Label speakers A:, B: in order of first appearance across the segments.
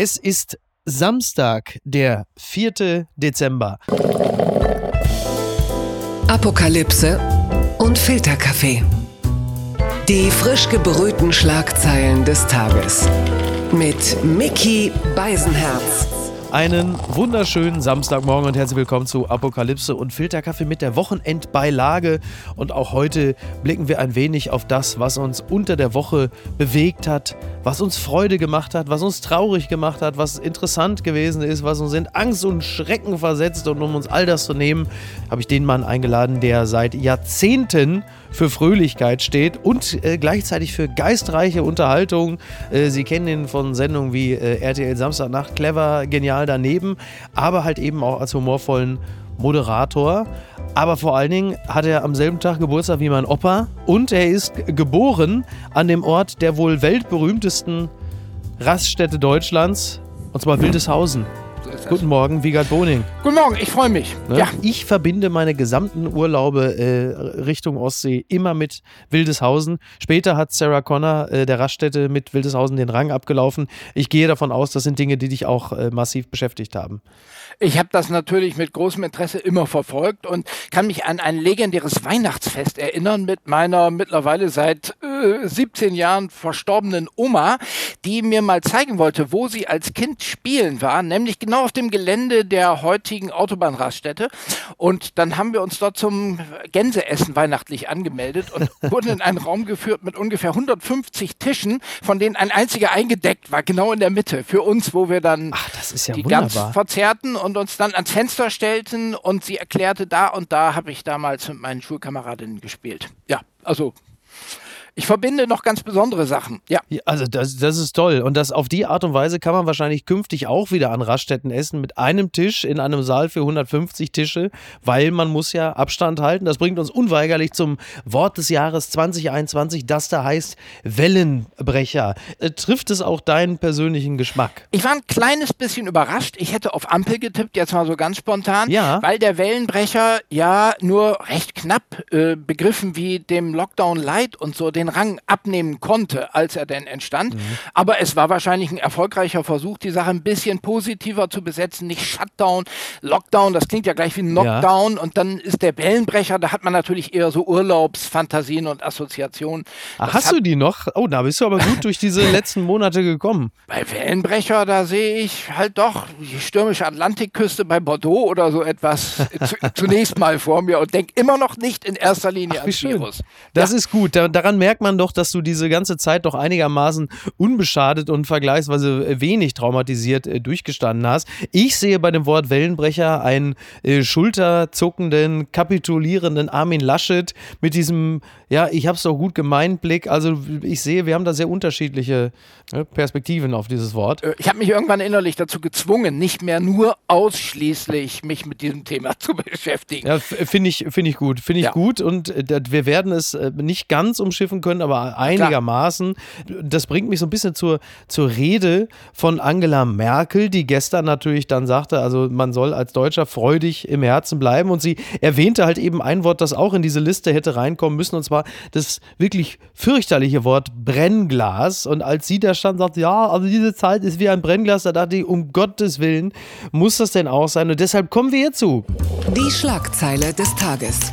A: Es ist Samstag, der 4. Dezember.
B: Apokalypse und Filterkaffee. Die frisch gebrühten Schlagzeilen des Tages. Mit Mickey Beisenherz.
A: Einen wunderschönen Samstagmorgen und herzlich willkommen zu Apokalypse und Filterkaffee mit der Wochenendbeilage. Und auch heute blicken wir ein wenig auf das, was uns unter der Woche bewegt hat, was uns Freude gemacht hat, was uns traurig gemacht hat, was interessant gewesen ist, was uns in Angst und Schrecken versetzt. Und um uns all das zu nehmen, habe ich den Mann eingeladen, der seit Jahrzehnten für Fröhlichkeit steht und äh, gleichzeitig für geistreiche Unterhaltung. Äh, Sie kennen ihn von Sendungen wie äh, RTL Samstagnacht, clever, genial daneben, aber halt eben auch als humorvollen Moderator. Aber vor allen Dingen hat er am selben Tag Geburtstag wie mein Opa und er ist geboren an dem Ort der wohl weltberühmtesten Raststätte Deutschlands, und zwar Wildeshausen. Guten Morgen, Wiegald Boning.
C: Guten Morgen, ich freue mich.
A: Ne?
C: Ja.
A: Ich verbinde meine gesamten Urlaube äh, Richtung Ostsee immer mit Wildeshausen. Später hat Sarah Connor äh, der Raststätte mit Wildeshausen den Rang abgelaufen. Ich gehe davon aus, das sind Dinge, die dich auch äh, massiv beschäftigt haben.
C: Ich habe das natürlich mit großem Interesse immer verfolgt und kann mich an ein legendäres Weihnachtsfest erinnern mit meiner mittlerweile seit äh, 17 Jahren verstorbenen Oma, die mir mal zeigen wollte, wo sie als Kind spielen war, nämlich genau auf dem Gelände der heutigen Autobahnraststätte. Und dann haben wir uns dort zum Gänseessen weihnachtlich angemeldet und wurden in einen Raum geführt mit ungefähr 150 Tischen, von denen ein einziger eingedeckt war, genau in der Mitte, für uns, wo wir dann
A: Ach, ja
C: die
A: wunderbar.
C: ganz verzerrten und uns dann ans Fenster stellten und sie erklärte, da und da habe ich damals mit meinen Schulkameradinnen gespielt. Ja, also ich verbinde noch ganz besondere Sachen. Ja.
A: Ja, also das, das ist toll. Und das auf die Art und Weise kann man wahrscheinlich künftig auch wieder an Raststätten essen mit einem Tisch in einem Saal für 150 Tische, weil man muss ja Abstand halten. Das bringt uns unweigerlich zum Wort des Jahres 2021, das da heißt Wellenbrecher. Äh, trifft es auch deinen persönlichen Geschmack?
C: Ich war ein kleines bisschen überrascht. Ich hätte auf Ampel getippt, jetzt mal so ganz spontan,
A: Ja.
C: weil der Wellenbrecher ja nur recht knapp äh, Begriffen wie dem Lockdown Light und so den Rang abnehmen konnte, als er denn entstand.
A: Mhm.
C: Aber es war wahrscheinlich ein erfolgreicher Versuch, die Sache ein bisschen positiver zu besetzen. Nicht Shutdown, Lockdown, das klingt ja gleich wie ein Knockdown. Und dann ist der Wellenbrecher, da hat man natürlich eher so Urlaubsfantasien und Assoziationen.
A: Ach, hast du die noch? Oh, da bist du aber gut durch diese letzten Monate gekommen.
C: Bei Wellenbrecher, da sehe ich halt doch die stürmische Atlantikküste bei Bordeaux oder so etwas zu, zunächst mal vor mir und denke immer noch nicht in erster Linie
A: Wie
C: ans
A: schön.
C: Virus.
A: Das ist gut. Da, daran merkt man doch, dass du diese ganze Zeit doch einigermaßen unbeschadet und vergleichsweise wenig traumatisiert äh, durchgestanden hast. Ich sehe bei dem Wort Wellenbrecher einen äh, schulterzuckenden, kapitulierenden Armin Laschet mit diesem, ja, ich hab's doch gut gemeint, Blick. Also ich sehe, wir haben da sehr unterschiedliche äh, Perspektiven auf dieses Wort.
C: Äh, Ich habe mich irgendwann innerlich dazu gezwungen, nicht mehr nur ausschließlich mich mit diesem Thema zu beschäftigen.
A: Ja, finde ich, finde ich gut. Finde ich
C: Ja.
A: gut und äh, wir werden es äh, nicht ganz umschiffen können, aber einigermaßen. Das bringt mich so ein bisschen zur, zur Rede von Angela Merkel, die gestern natürlich dann sagte, also man soll als Deutscher freudig im Herzen bleiben und sie erwähnte halt eben ein Wort, das auch in diese Liste hätte reinkommen müssen und zwar das wirklich fürchterliche Wort Brennglas und als sie da stand, sagt, ja, also diese Zeit ist wie ein Brennglas, da dachte ich, um Gottes Willen, muss das denn auch sein und deshalb kommen wir hierzu.
B: Die Schlagzeile des Tages.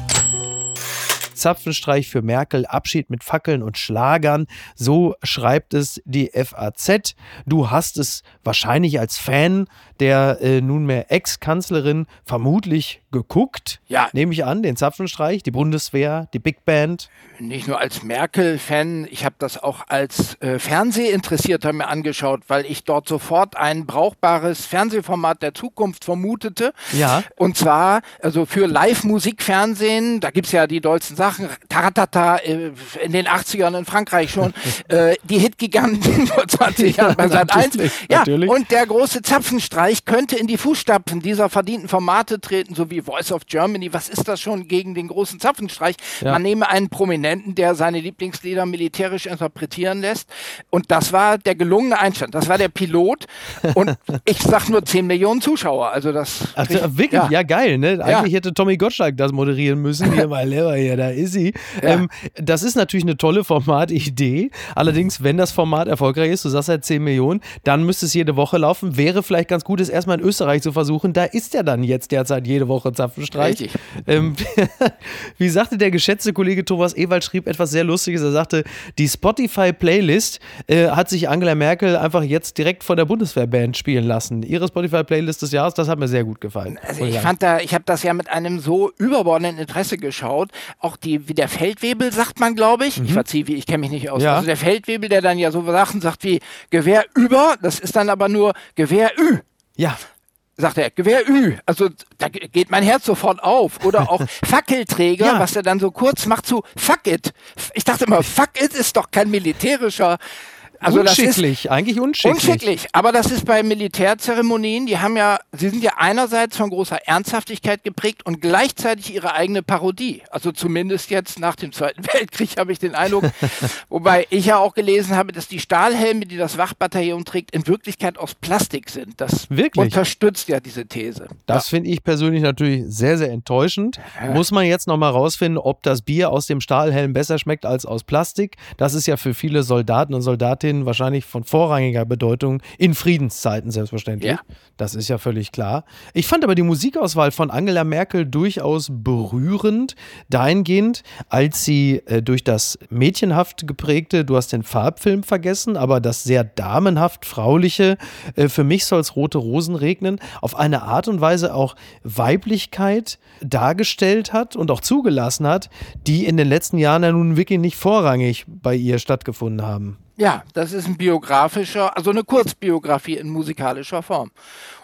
A: Zapfenstreich für Merkel, Abschied mit Fackeln und Schlagern. So schreibt es die FAZ. Du hast es wahrscheinlich als Fan der äh, nunmehr Ex-Kanzlerin vermutlich geguckt.
C: Ja.
A: Nehme ich an, den Zapfenstreich, die Bundeswehr, die Big Band.
C: Nicht nur als Merkel-Fan, ich habe das auch als äh, Fernsehinteressierter mir angeschaut, weil ich dort sofort ein brauchbares Fernsehformat der Zukunft vermutete.
A: Ja.
C: Und zwar, also für Live-Musikfernsehen, da gibt's ja die dollsten Sachen, Taratata, äh, in den 80ern in Frankreich schon, äh, die Hitgiganten vor 20 Jahren bei Sat 1.
A: natürlich,
C: Ja,
A: natürlich.
C: und der große Zapfenstreich könnte in die Fußstapfen dieser verdienten Formate treten, so wie Voice of Germany. Was ist das schon gegen den großen Zapfenstreich?
A: Ja.
C: Man nehme einen Prominenten, der seine Lieblingslieder militärisch interpretieren lässt. Und das war der gelungene Einstand. Das war der Pilot. Und ich sag nur 10 Millionen Zuschauer. Also das.
A: Also, wirklich, ja. geil, ne?
C: Ja.
A: Eigentlich hätte Tommy Gottschalk das moderieren müssen. Hier, Lieber, hier, da ist Easy. Ja. Ähm, das ist natürlich eine tolle Formatidee. Allerdings, wenn das Format erfolgreich ist, du sagst ja 10 Millionen, dann müsste es jede Woche laufen. Wäre vielleicht ganz gut, es erstmal in Österreich zu versuchen. Da ist ja dann jetzt derzeit jede Woche Zapfenstreich. Ähm, wie sagte der geschätzte Kollege Thomas Ewald, schrieb etwas sehr Lustiges. Er sagte, die Spotify-Playlist äh, hat sich Angela Merkel einfach jetzt direkt von der Bundeswehrband spielen lassen. Ihre Spotify-Playlist des Jahres, das hat mir sehr gut gefallen.
C: Also ich fand da, ich habe das ja mit einem so überbordenden Interesse geschaut. Auch die, wie der Feldwebel sagt man, glaube ich. Mhm. Ich verziehe, ich kenne mich nicht aus. Ja. Also der Feldwebel, der dann ja so Sachen sagt wie Gewehr über, das ist dann aber nur Gewehr Ü.
A: Ja
C: sagt er, Gewehr Ü. Also da geht mein Herz sofort auf. Oder auch Fackelträger, ja. was er dann so kurz macht zu Fuck it. Ich dachte immer, Fuck it ist doch kein militärischer
A: also unschicklich, eigentlich unschicklich.
C: Unschicklich, aber das ist bei Militärzeremonien, die haben ja, sie sind ja einerseits von großer Ernsthaftigkeit geprägt und gleichzeitig ihre eigene Parodie. Also zumindest jetzt nach dem Zweiten Weltkrieg habe ich den Eindruck. Wobei ich ja auch gelesen habe, dass die Stahlhelme, die das Wachbataillon trägt, in Wirklichkeit aus Plastik sind. Das Wirklich? unterstützt ja diese These.
A: Das ja. finde ich persönlich natürlich sehr, sehr enttäuschend. Ja. Muss man jetzt nochmal rausfinden, ob das Bier aus dem Stahlhelm besser schmeckt als aus Plastik. Das ist ja für viele Soldaten und Soldatinnen Soldatin wahrscheinlich von vorrangiger Bedeutung in Friedenszeiten selbstverständlich. Ja. Das ist ja völlig klar. Ich fand aber die Musikauswahl von Angela Merkel durchaus berührend, dahingehend, als sie äh, durch das mädchenhaft geprägte, du hast den Farbfilm vergessen, aber das sehr damenhaft frauliche, äh, für mich soll es rote Rosen regnen, auf eine Art und Weise auch Weiblichkeit dargestellt hat und auch zugelassen hat, die in den letzten Jahren ja nun wirklich nicht vorrangig bei ihr stattgefunden haben.
C: Ja, das ist ein biografischer, also eine Kurzbiografie in musikalischer Form.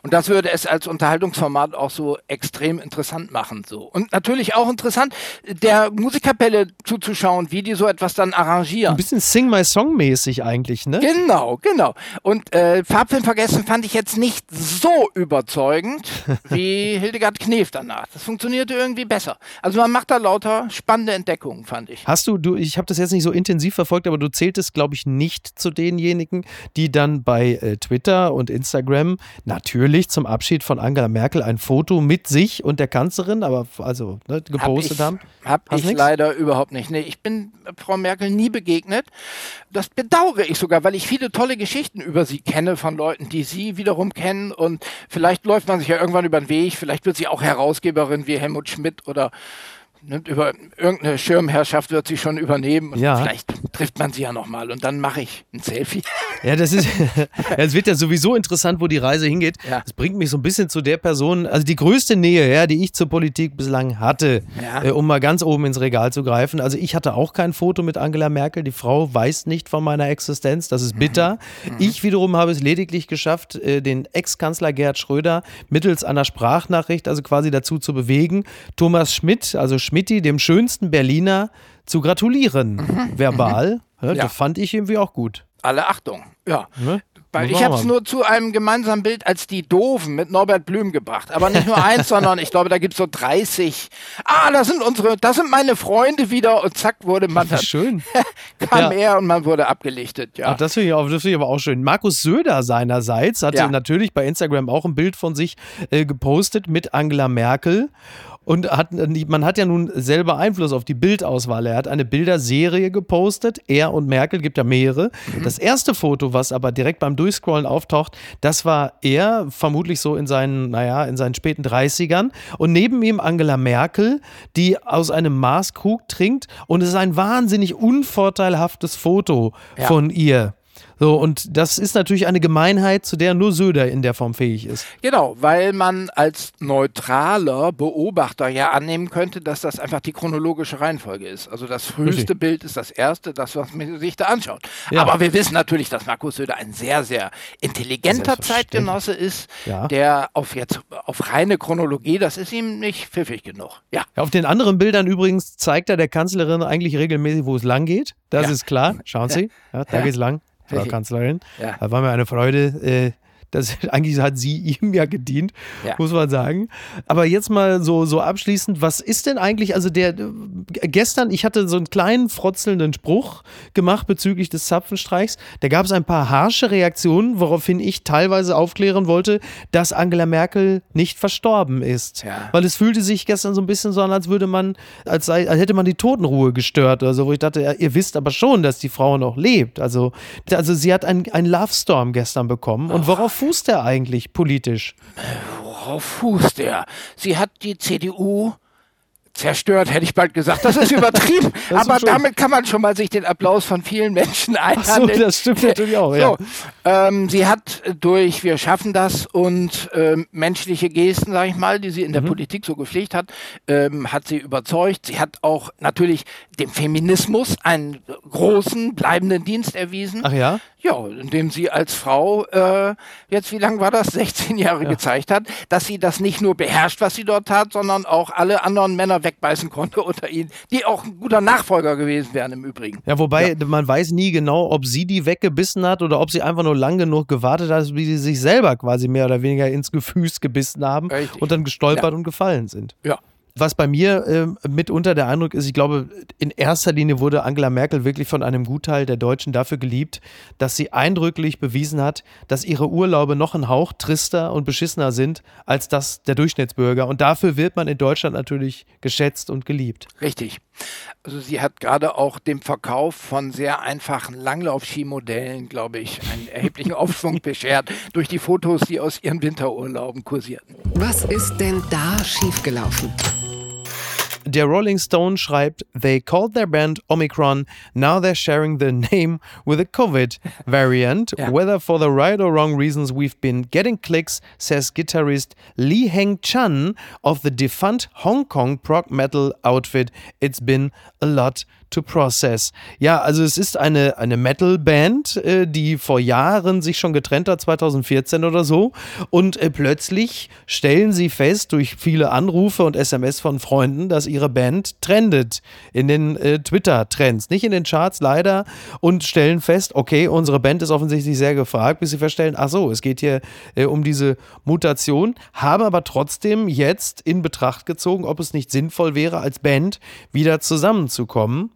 C: Und das würde es als Unterhaltungsformat auch so extrem interessant machen. So. Und natürlich auch interessant, der Musikkapelle zuzuschauen, wie die so etwas dann arrangieren.
A: Ein bisschen Sing My Song mäßig eigentlich, ne?
C: Genau, genau. Und äh, Farbfilm vergessen fand ich jetzt nicht so überzeugend wie Hildegard Knef danach. Das funktionierte irgendwie besser. Also man macht da lauter spannende Entdeckungen, fand ich.
A: Hast du, du ich habe das jetzt nicht so intensiv verfolgt, aber du zähltest, glaube ich, nicht zu denjenigen, die dann bei äh, Twitter und Instagram natürlich natürlich zum Abschied von Angela Merkel ein Foto mit sich und der Kanzlerin, aber also ne, gepostet
C: hab
A: haben.
C: Hab Hast ich nix? leider überhaupt nicht. Nee, ich bin Frau Merkel nie begegnet. Das bedauere ich sogar, weil ich viele tolle Geschichten über sie kenne von Leuten, die sie wiederum kennen und vielleicht läuft man sich ja irgendwann über den Weg, vielleicht wird sie auch Herausgeberin wie Helmut Schmidt oder nimmt über irgendeine Schirmherrschaft wird sie schon übernehmen und ja. vielleicht trifft man sie ja nochmal und dann mache ich ein Selfie.
A: Ja, das ist, es wird ja sowieso interessant, wo die Reise hingeht. Ja. Das bringt mich so ein bisschen zu der Person, also die größte Nähe, ja, die ich zur Politik bislang hatte, ja. äh, um mal ganz oben ins Regal zu greifen. Also ich hatte auch kein Foto mit Angela Merkel. Die Frau weiß nicht von meiner Existenz. Das ist bitter. Mhm. Ich wiederum habe es lediglich geschafft, äh, den Ex-Kanzler Gerhard Schröder mittels einer Sprachnachricht, also quasi dazu zu bewegen, Thomas Schmidt, also Schmidti, dem schönsten Berliner, zu gratulieren, mhm. verbal. Ja, ja. Das fand ich irgendwie auch gut.
C: Alle Achtung, ja. Ne? Weil ich habe es nur zu einem gemeinsamen Bild als die Doofen mit Norbert Blüm gebracht. Aber nicht nur eins, sondern ich glaube, da gibt es so 30. Ah, das sind unsere, das sind meine Freunde wieder. Und zack, wurde man
A: dann. Schön.
C: kam ja. er und man wurde abgelichtet, ja.
A: Ach, das finde ich, find ich aber auch schön. Markus Söder seinerseits hatte ja. natürlich bei Instagram auch ein Bild von sich äh, gepostet mit Angela Merkel. Und hat, man hat ja nun selber Einfluss auf die Bildauswahl. Er hat eine Bilderserie gepostet, er und Merkel, gibt ja mehrere. Mhm. Das erste Foto, was aber direkt beim Durchscrollen auftaucht, das war er, vermutlich so in seinen, naja, in seinen späten 30ern. Und neben ihm Angela Merkel, die aus einem Maßkrug trinkt. Und es ist ein wahnsinnig unvorteilhaftes Foto ja. von ihr. So, und das ist natürlich eine Gemeinheit, zu der nur Söder in der Form fähig ist.
C: Genau, weil man als neutraler Beobachter ja annehmen könnte, dass das einfach die chronologische Reihenfolge ist. Also das früheste Richtig. Bild ist das erste, das, was man sich da anschaut. Ja. Aber wir wissen natürlich, dass Markus Söder ein sehr, sehr intelligenter Zeitgenosse ist, ja. der auf jetzt auf reine Chronologie, das ist ihm nicht pfiffig genug. Ja.
A: Auf den anderen Bildern übrigens zeigt er der Kanzlerin eigentlich regelmäßig, wo es lang geht. Das ist klar. Schauen Sie, ja, da geht es lang. Frau Kanzlerin. Ja. War mir eine Freude, äh, Das, eigentlich hat sie ihm ja gedient, ja. muss man sagen. Aber jetzt mal so, so abschließend, was ist denn eigentlich, also der, gestern, ich hatte so einen kleinen frotzelnden Spruch gemacht bezüglich des Zapfenstreichs. Da gab es ein paar harsche Reaktionen, woraufhin ich teilweise aufklären wollte, dass Angela Merkel nicht verstorben ist. Ja. Weil es fühlte sich gestern so ein bisschen so an, als würde man, als, sei, als hätte man die Totenruhe gestört oder so, wo ich dachte, ihr wisst aber schon, dass die Frau noch lebt. Also, also sie hat einen, einen Love Storm gestern bekommen. Und worauf fußt er eigentlich politisch?
C: Worauf fußt er? Sie hat die CDU zerstört, hätte ich bald gesagt. Das ist übertrieben. das aber damit kann man schon mal sich den Applaus von vielen Menschen einhandeln.
A: So, das stimmt natürlich auch, ja.
C: ähm, sie hat durch Wir schaffen das und ähm, menschliche Gesten, sage ich mal, die sie in der mhm. Politik so gepflegt hat, ähm, hat sie überzeugt. Sie hat auch natürlich dem Feminismus einen großen, bleibenden Dienst erwiesen.
A: Ach ja?
C: Ja, indem sie als Frau äh, jetzt, wie lange war das, 16 Jahre ja. gezeigt hat, dass sie das nicht nur beherrscht, was sie dort hat, sondern auch alle anderen Männer wegbeißen konnte unter ihnen, die auch ein guter Nachfolger gewesen wären im Übrigen.
A: Ja, wobei ja. man weiß nie genau, ob sie die weggebissen hat oder ob sie einfach nur lang genug gewartet hat, wie sie sich selber quasi mehr oder weniger ins Gefüß gebissen haben Richtig. und dann gestolpert ja. und gefallen sind.
C: Ja.
A: Was bei mir äh, mitunter der Eindruck ist, ich glaube, in erster Linie wurde Angela Merkel wirklich von einem Gutteil der Deutschen dafür geliebt, dass sie eindrücklich bewiesen hat, dass ihre Urlaube noch ein Hauch trister und beschissener sind als das der Durchschnittsbürger. Und dafür wird man in Deutschland natürlich geschätzt und geliebt.
C: Richtig. Also sie hat gerade auch dem Verkauf von sehr einfachen Langlaufskimodellen, glaube ich, einen erheblichen Aufschwung beschert durch die Fotos, die aus ihren Winterurlauben kursierten.
B: Was ist denn da schiefgelaufen?
A: Der Rolling Stone schreibt, they called their band Omicron, now they're sharing the name with a COVID variant. ja. Whether for the right or wrong reasons, we've been getting clicks, says guitarist Lee Heng Chan of the defunct Hong Kong prog metal outfit. It's been a lot to Process. Ja, also es ist eine, eine Metal-Band, äh, die vor Jahren sich schon getrennt hat, 2014 oder so. Und äh, plötzlich stellen sie fest, durch viele Anrufe und SMS von Freunden, dass ihre Band trendet in den äh, Twitter-Trends. Nicht in den Charts leider. Und stellen fest, okay, unsere Band ist offensichtlich sehr gefragt, bis sie feststellen, ach so, es geht hier äh, um diese Mutation. Haben aber trotzdem jetzt in Betracht gezogen, ob es nicht sinnvoll wäre, als Band wieder zusammenzukommen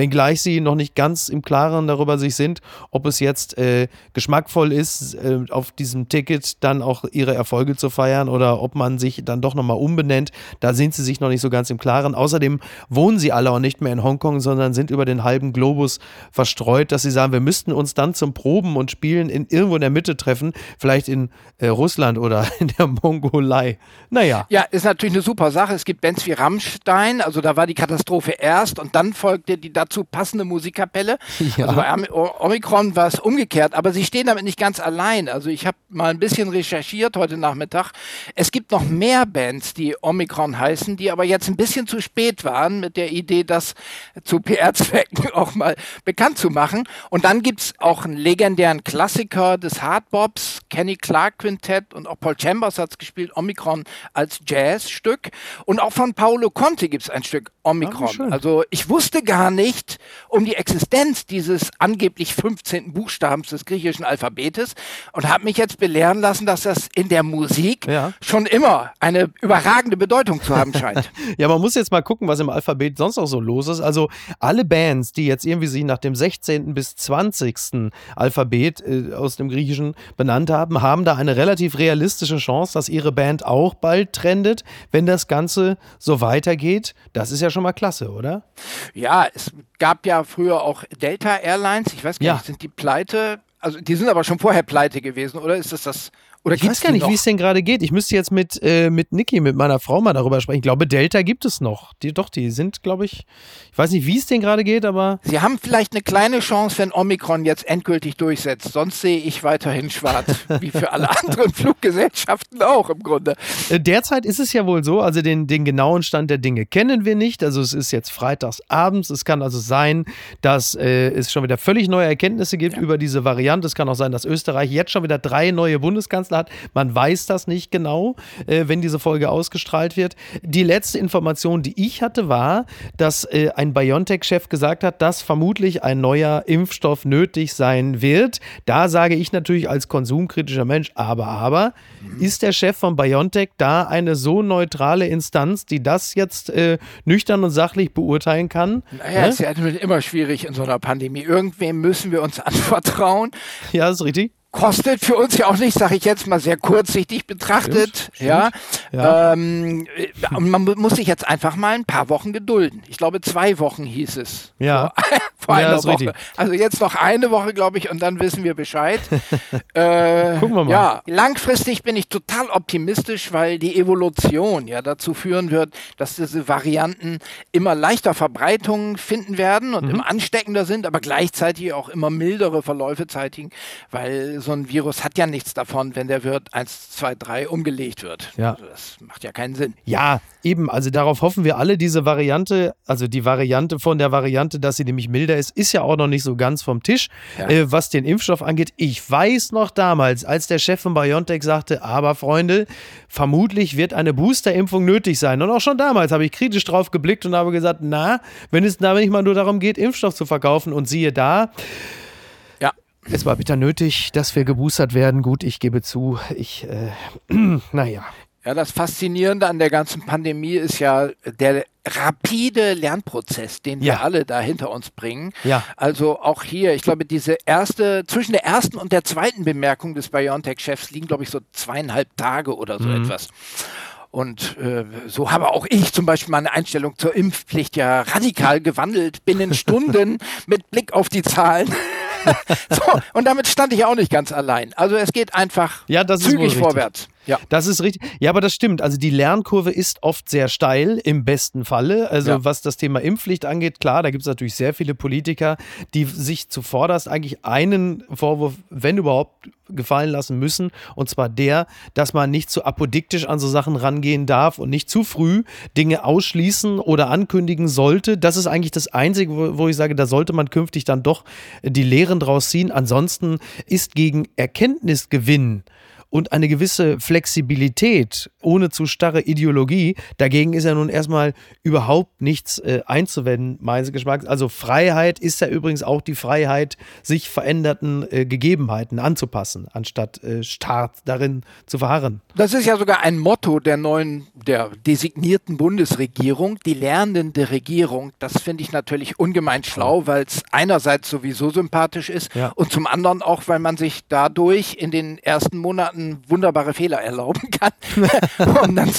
A: wenngleich sie noch nicht ganz im Klaren darüber sich sind, ob es jetzt äh, geschmackvoll ist, äh, auf diesem Ticket dann auch ihre Erfolge zu feiern oder ob man sich dann doch nochmal umbenennt. Da sind sie sich noch nicht so ganz im Klaren. Außerdem wohnen sie alle auch nicht mehr in Hongkong, sondern sind über den halben Globus verstreut, dass sie sagen, wir müssten uns dann zum Proben und Spielen in, irgendwo in der Mitte treffen, vielleicht in äh, Russland oder in der Mongolei. Naja.
C: Ja, ist natürlich eine super Sache. Es gibt Bands wie Rammstein, also da war die Katastrophe erst und dann folgte die dazu passende Musikkapelle. Ja. Also bei Omikron war es umgekehrt, aber sie stehen damit nicht ganz allein. Also ich habe mal ein bisschen recherchiert heute Nachmittag. Es gibt noch mehr Bands, die Omikron heißen, die aber jetzt ein bisschen zu spät waren mit der Idee, das zu PR-Zwecken auch mal bekannt zu machen. Und dann gibt es auch einen legendären Klassiker des Hardbops, Kenny Clark Quintett und auch Paul Chambers hat es gespielt, Omikron als Jazzstück. Und auch von Paolo Conte gibt es ein Stück Omikron. Ja, also ich wusste gar nicht, nicht um die Existenz dieses angeblich 15. Buchstabens des griechischen Alphabetes und habe mich jetzt belehren lassen, dass das in der Musik ja. schon immer eine überragende Bedeutung zu haben scheint.
A: ja, man muss jetzt mal gucken, was im Alphabet sonst noch so los ist. Also alle Bands, die jetzt irgendwie sich nach dem 16. bis 20. Alphabet äh, aus dem Griechischen benannt haben, haben da eine relativ realistische Chance, dass ihre Band auch bald trendet, wenn das Ganze so weitergeht. Das ist ja schon mal klasse, oder?
C: Ja, es gab ja früher auch Delta Airlines, ich weiß gar ja. nicht, sind die pleite? Also die sind aber schon vorher pleite gewesen, oder ist das das oder
A: ich weiß gar nicht, wie es denn gerade geht. Ich müsste jetzt mit, äh, mit Niki, mit meiner Frau mal darüber sprechen. Ich glaube, Delta gibt es noch. Die, doch, die sind, glaube ich, ich weiß nicht, wie es denen gerade geht, aber.
C: Sie haben vielleicht eine kleine Chance, wenn Omikron jetzt endgültig durchsetzt. Sonst sehe ich weiterhin schwarz, wie für alle anderen Fluggesellschaften auch im Grunde.
A: Äh, derzeit ist es ja wohl so, also den, den genauen Stand der Dinge kennen wir nicht. Also es ist jetzt freitags abends. Es kann also sein, dass äh, es schon wieder völlig neue Erkenntnisse gibt ja. über diese Variante. Es kann auch sein, dass Österreich jetzt schon wieder drei neue Bundeskanzler Bundeskanzler hat. Man weiß das nicht genau, äh, wenn diese Folge ausgestrahlt wird. Die letzte Information, die ich hatte, war, dass äh, ein BioNTech-Chef gesagt hat, dass vermutlich ein neuer Impfstoff nötig sein wird. Da sage ich natürlich als konsumkritischer Mensch, aber, aber, ist der Chef von BioNTech da eine so neutrale Instanz, die das jetzt äh, nüchtern und sachlich beurteilen kann?
C: Naja, ne? ist ja immer schwierig in so einer Pandemie. Irgendwem müssen wir uns anvertrauen.
A: Ja, das ist richtig
C: kostet für uns ja auch nicht, sage ich jetzt mal sehr kurzsichtig betrachtet. Stimmt, ja. ja. Ähm, man muss sich jetzt einfach mal ein paar Wochen gedulden. Ich glaube, zwei Wochen hieß es.
A: Ja.
C: Vor, vor ja, einer Woche. Richtig. Also jetzt noch eine Woche, glaube ich, und dann wissen wir Bescheid. äh, Gucken wir mal. Ja, langfristig bin ich total optimistisch, weil die Evolution ja dazu führen wird, dass diese Varianten immer leichter Verbreitung finden werden und mhm. immer ansteckender sind, aber gleichzeitig auch immer mildere Verläufe zeitigen, weil so ein Virus hat ja nichts davon, wenn der Wirt 1, 2, 3 umgelegt wird.
A: Ja.
C: Also das macht ja keinen Sinn.
A: Ja, eben. Also darauf hoffen wir alle. Diese Variante, also die Variante von der Variante, dass sie nämlich milder ist, ist ja auch noch nicht so ganz vom Tisch. Ja. Äh, was den Impfstoff angeht, ich weiß noch damals, als der Chef von BioNTech sagte, aber Freunde, vermutlich wird eine Boosterimpfung nötig sein. Und auch schon damals habe ich kritisch drauf geblickt und habe gesagt, na, wenn es da nicht mal nur darum geht, Impfstoff zu verkaufen und siehe da, es war bitter nötig, dass wir geboostert werden. Gut, ich gebe zu, ich, äh, naja.
C: Ja, das Faszinierende an der ganzen Pandemie ist ja der rapide Lernprozess, den wir alle da hinter uns bringen.
A: Ja.
C: Also auch hier, ich glaube, diese erste, zwischen der ersten und der zweiten Bemerkung des BioNTech-Chefs liegen, glaube ich, so zweieinhalb Tage oder so mhm. etwas. Und äh, so habe auch ich zum Beispiel meine Einstellung zur Impfpflicht ja radikal gewandelt, binnen Stunden mit Blick auf die Zahlen. so, und damit stand ich auch nicht ganz allein. Also es geht einfach
A: ja,
C: zügig vorwärts.
A: Ja. Das ist richtig. Ja, aber das stimmt. Also die Lernkurve ist oft sehr steil, im besten Falle. Also ja. was das Thema Impfpflicht angeht, klar, da gibt es natürlich sehr viele Politiker, die sich zuvorderst eigentlich einen Vorwurf, wenn überhaupt, gefallen lassen müssen. Und zwar der, dass man nicht zu apodiktisch an so Sachen rangehen darf und nicht zu früh Dinge ausschließen oder ankündigen sollte. Das ist eigentlich das Einzige, wo, wo ich sage, da sollte man künftig dann doch die Lehren draus ziehen. Ansonsten ist gegen Erkenntnisgewinn und eine gewisse Flexibilität ohne zu starre Ideologie. Dagegen ist ja nun erstmal überhaupt nichts äh, einzuwenden, meines Geschmacks. Also Freiheit ist ja übrigens auch die Freiheit, sich veränderten äh, Gegebenheiten anzupassen, anstatt äh, starr darin zu verharren.
C: Das ist ja sogar ein Motto der neuen, der designierten Bundesregierung, die lernende Regierung. Das finde ich natürlich ungemein schlau, weil es einerseits sowieso sympathisch ist ja. und zum anderen auch, weil man sich dadurch in den ersten Monaten Monaten wunderbare Fehler erlauben kann. und dann,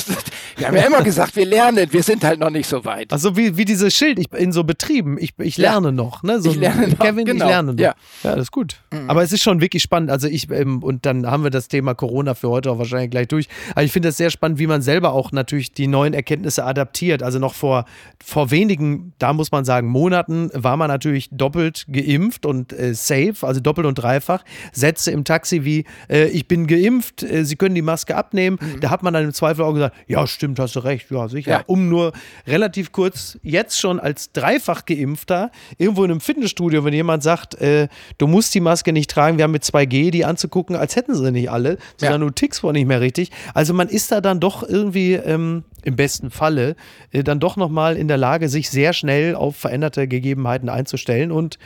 C: wir haben ja immer gesagt, wir lernen, wir sind halt noch nicht so weit.
A: Also wie, wie dieses Schild ich, in so Betrieben, ich, ich lerne ja. noch. Ne? So
C: ich lerne noch,
A: Kevin,
C: genau.
A: ich lerne noch.
C: Ja,
A: ja das ist gut. Mhm. Aber es ist schon wirklich spannend. Also ich, ähm, und dann haben wir das Thema Corona für heute auch wahrscheinlich gleich durch. Aber ich finde es sehr spannend, wie man selber auch natürlich die neuen Erkenntnisse adaptiert. Also noch vor, vor wenigen, da muss man sagen, Monaten war man natürlich doppelt geimpft und äh, safe, also doppelt und dreifach. Sätze im Taxi wie, äh, ich bin geimpft geimpft, äh, sie können die Maske abnehmen. Mhm. Da hat man dann im Zweifel auch gesagt, ja, stimmt, hast du recht, ja, sicher. Ja. Um nur relativ kurz jetzt schon als dreifach geimpfter irgendwo in einem Fitnessstudio, wenn jemand sagt, äh, du musst die Maske nicht tragen, wir haben mit 2G die anzugucken, als hätten sie nicht alle, sondern ja. du tickst wohl nicht mehr richtig. Also man ist da dann doch irgendwie ähm, im besten Falle äh, dann doch nochmal in der Lage, sich sehr schnell auf veränderte Gegebenheiten einzustellen und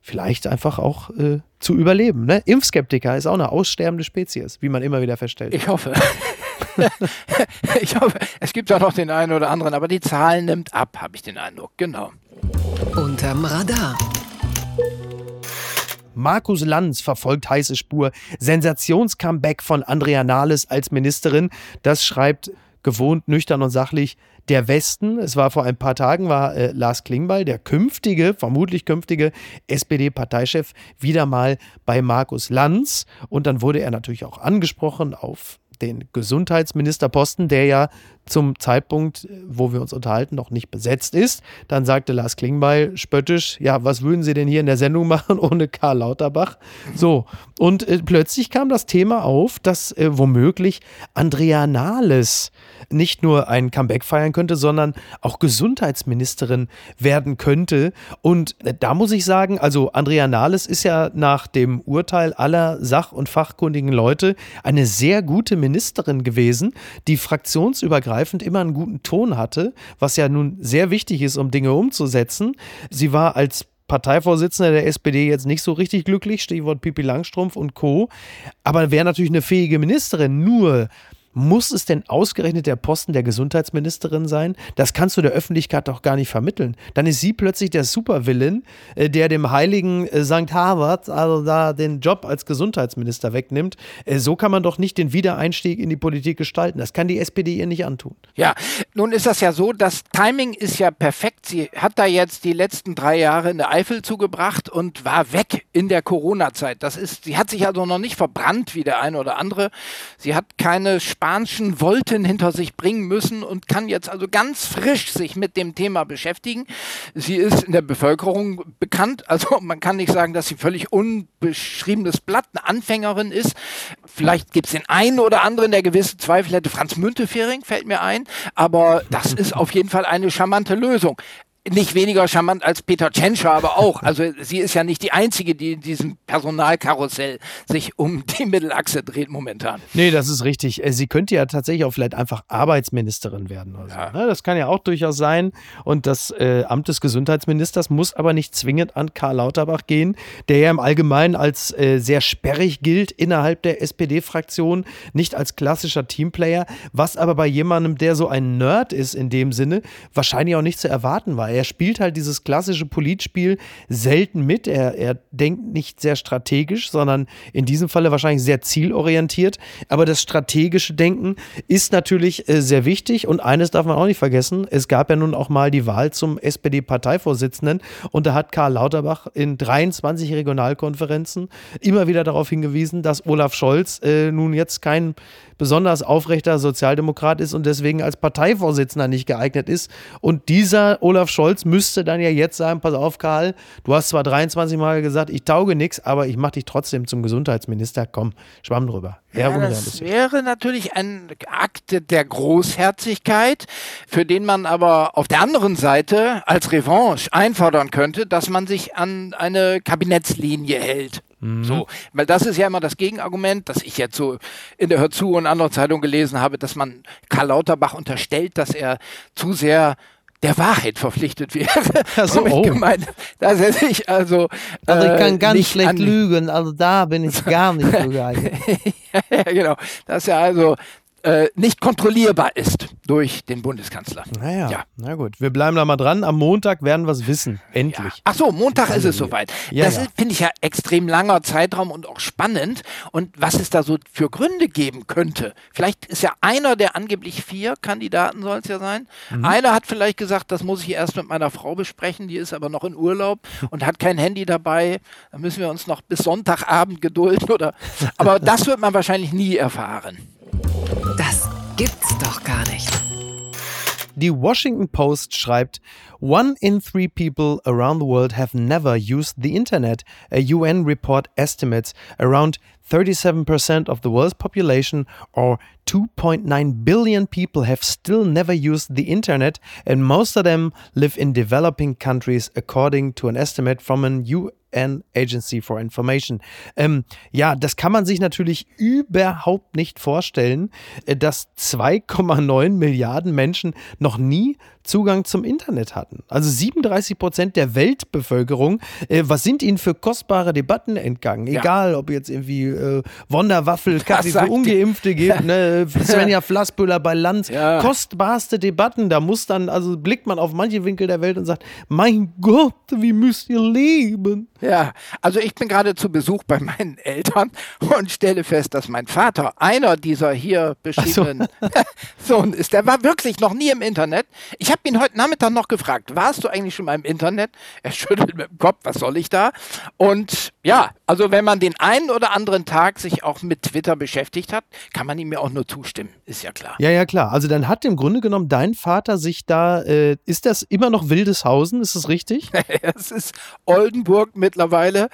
A: vielleicht einfach auch äh, zu überleben. Ne? Impfskeptiker ist auch eine aussterbende Spezies, wie man immer wieder feststellt.
C: Ich hoffe. ich hoffe, es gibt auch noch den einen oder anderen, aber die Zahl nimmt ab, habe ich den Eindruck. Genau.
B: Unterm Radar.
A: Markus Lanz verfolgt heiße Spur. Sensationscomeback von Andrea Nahles als Ministerin. Das schreibt gewohnt nüchtern und sachlich der Westen. Es war vor ein paar Tagen, war äh, Lars Klingbeil, der künftige, vermutlich künftige SPD-Parteichef, wieder mal bei Markus Lanz. Und dann wurde er natürlich auch angesprochen auf den Gesundheitsministerposten, der ja zum Zeitpunkt, wo wir uns unterhalten, noch nicht besetzt ist. Dann sagte Lars Klingbeil spöttisch, ja, was würden Sie denn hier in der Sendung machen ohne Karl Lauterbach? So, und äh, plötzlich kam das Thema auf, dass äh, womöglich Andrea Nahles nicht nur ein Comeback feiern könnte, sondern auch Gesundheitsministerin werden könnte. Und äh, da muss ich sagen, also Andrea Nahles ist ja nach dem Urteil aller sach- und fachkundigen Leute eine sehr gute Ministerin gewesen, die fraktionsübergreifend immer einen guten Ton hatte, was ja nun sehr wichtig ist, um Dinge umzusetzen. Sie war als Parteivorsitzender der SPD jetzt nicht so richtig glücklich, Stichwort Pipi Langstrumpf und Co. Aber wäre natürlich eine fähige Ministerin. Nur muss es denn ausgerechnet der Posten der Gesundheitsministerin sein? Das kannst du der Öffentlichkeit doch gar nicht vermitteln. Dann ist sie plötzlich der Supervillain, äh, der dem heiligen äh, St. Harvard, also da den Job als Gesundheitsminister wegnimmt. Äh, so kann man doch nicht den Wiedereinstieg in die Politik gestalten. Das kann die SPD ihr nicht antun.
C: Ja, nun ist das ja so, das Timing ist ja perfekt. Sie hat da jetzt die letzten drei Jahre in der Eifel zugebracht und war weg in der Corona-Zeit. Das ist, sie hat sich also noch nicht verbrannt wie der eine oder andere. Sie hat keine Spaß spanischen Wolten hinter sich bringen müssen und kann jetzt also ganz frisch sich mit dem Thema beschäftigen. Sie ist in der Bevölkerung bekannt, also man kann nicht sagen, dass sie völlig unbeschriebenes Blatt, eine Anfängerin ist. Vielleicht gibt es den einen oder anderen, der gewisse Zweifel hätte. Franz Müntefering fällt mir ein, aber das ist auf jeden Fall eine charmante Lösung nicht weniger charmant als Peter Tschentscher, aber auch. Also sie ist ja nicht die Einzige, die in diesem Personalkarussell sich um die Mittelachse dreht momentan.
A: Nee, das ist richtig. Äh, sie könnte ja tatsächlich auch vielleicht einfach Arbeitsministerin werden. Oder ja. so, ne? Das kann ja auch durchaus sein. Und das äh, Amt des Gesundheitsministers muss aber nicht zwingend an Karl Lauterbach gehen, der ja im Allgemeinen als äh, sehr sperrig gilt innerhalb der SPD-Fraktion, nicht als klassischer Teamplayer, was aber bei jemandem, der so ein Nerd ist in dem Sinne, wahrscheinlich auch nicht zu erwarten war. Er spielt halt dieses klassische Politspiel selten mit. Er, er denkt nicht sehr strategisch, sondern in diesem Falle wahrscheinlich sehr zielorientiert. Aber das strategische Denken ist natürlich äh, sehr wichtig. Und eines darf man auch nicht vergessen: Es gab ja nun auch mal die Wahl zum SPD-Parteivorsitzenden. Und da hat Karl Lauterbach in 23 Regionalkonferenzen immer wieder darauf hingewiesen, dass Olaf Scholz äh, nun jetzt kein besonders aufrechter Sozialdemokrat ist und deswegen als Parteivorsitzender nicht geeignet ist. Und dieser Olaf Scholz müsste dann ja jetzt sagen, pass auf Karl, du hast zwar 23 Mal gesagt, ich tauge nichts, aber ich mache dich trotzdem zum Gesundheitsminister. Komm, schwamm drüber.
C: Ja, das wäre natürlich ein Akt der Großherzigkeit, für den man aber auf der anderen Seite als Revanche einfordern könnte, dass man sich an eine Kabinettslinie hält. Mhm. So, weil das ist ja immer das Gegenargument, das ich jetzt so in der Hör zu und anderen Zeitungen gelesen habe, dass man Karl Lauterbach unterstellt, dass er zu sehr der Wahrheit verpflichtet wäre.
A: Also, oh.
C: gemeint, dass er sich also.
A: Also ich kann äh, ganz schlecht lügen, also da bin ich gar nicht so geil.
C: ja, genau. Dass er also äh, nicht kontrollierbar ist durch den Bundeskanzler.
A: Naja, ja. na gut. Wir bleiben da mal dran. Am Montag werden wir es wissen. Endlich. Ja.
C: Ach so, Montag ist es soweit. Ja, das ja. finde ich ja extrem langer Zeitraum und auch spannend. Und was es da so für Gründe geben könnte. Vielleicht ist ja einer der angeblich vier Kandidaten, soll es ja sein. Mhm. Einer hat vielleicht gesagt, das muss ich erst mit meiner Frau besprechen. Die ist aber noch in Urlaub und hat kein Handy dabei. Da müssen wir uns noch bis Sonntagabend gedulden. Oder, aber das wird man wahrscheinlich nie erfahren.
B: Gibt's doch gar nicht.
A: Die Washington Post schreibt, One in three people around the world have never used the internet. A UN report estimates around 37% of the world's population, or 2.9 billion people, have still never used the internet, and most of them live in developing countries, according to an estimate from an UN Agency for Information. Ähm, ja, das kann man sich natürlich überhaupt nicht vorstellen, äh, dass 2,9 Milliarden Menschen noch nie Zugang zum Internet hatten. Also 37 Prozent der Weltbevölkerung. Äh, was sind ihnen für kostbare Debatten entgangen? Ja. Egal, ob jetzt irgendwie äh, Wonderwaffel, Kaffee für Ungeimpfte gibt, ne? Svenja Flassbüller bei Lanz. Ja. Kostbarste Debatten. Da muss dann, also blickt man auf manche Winkel der Welt und sagt, mein Gott, wie müsst ihr leben?
C: Ja, also ich bin gerade zu Besuch bei meinen Eltern und stelle fest, dass mein Vater einer dieser hier beschriebenen so. Sohn ist. Der war wirklich noch nie im Internet. Ich habe habe ihn heute Nachmittag noch gefragt, warst du eigentlich schon mal im Internet? Er schüttelt mit dem Kopf, was soll ich da? Und ja, also wenn man den einen oder anderen Tag sich auch mit Twitter beschäftigt hat, kann man ihm ja auch nur zustimmen, ist ja klar.
A: Ja, ja, klar. Also dann hat im Grunde genommen dein Vater sich da, äh, ist das immer noch Wildeshausen, ist das richtig?
C: es ist Oldenburg mittlerweile,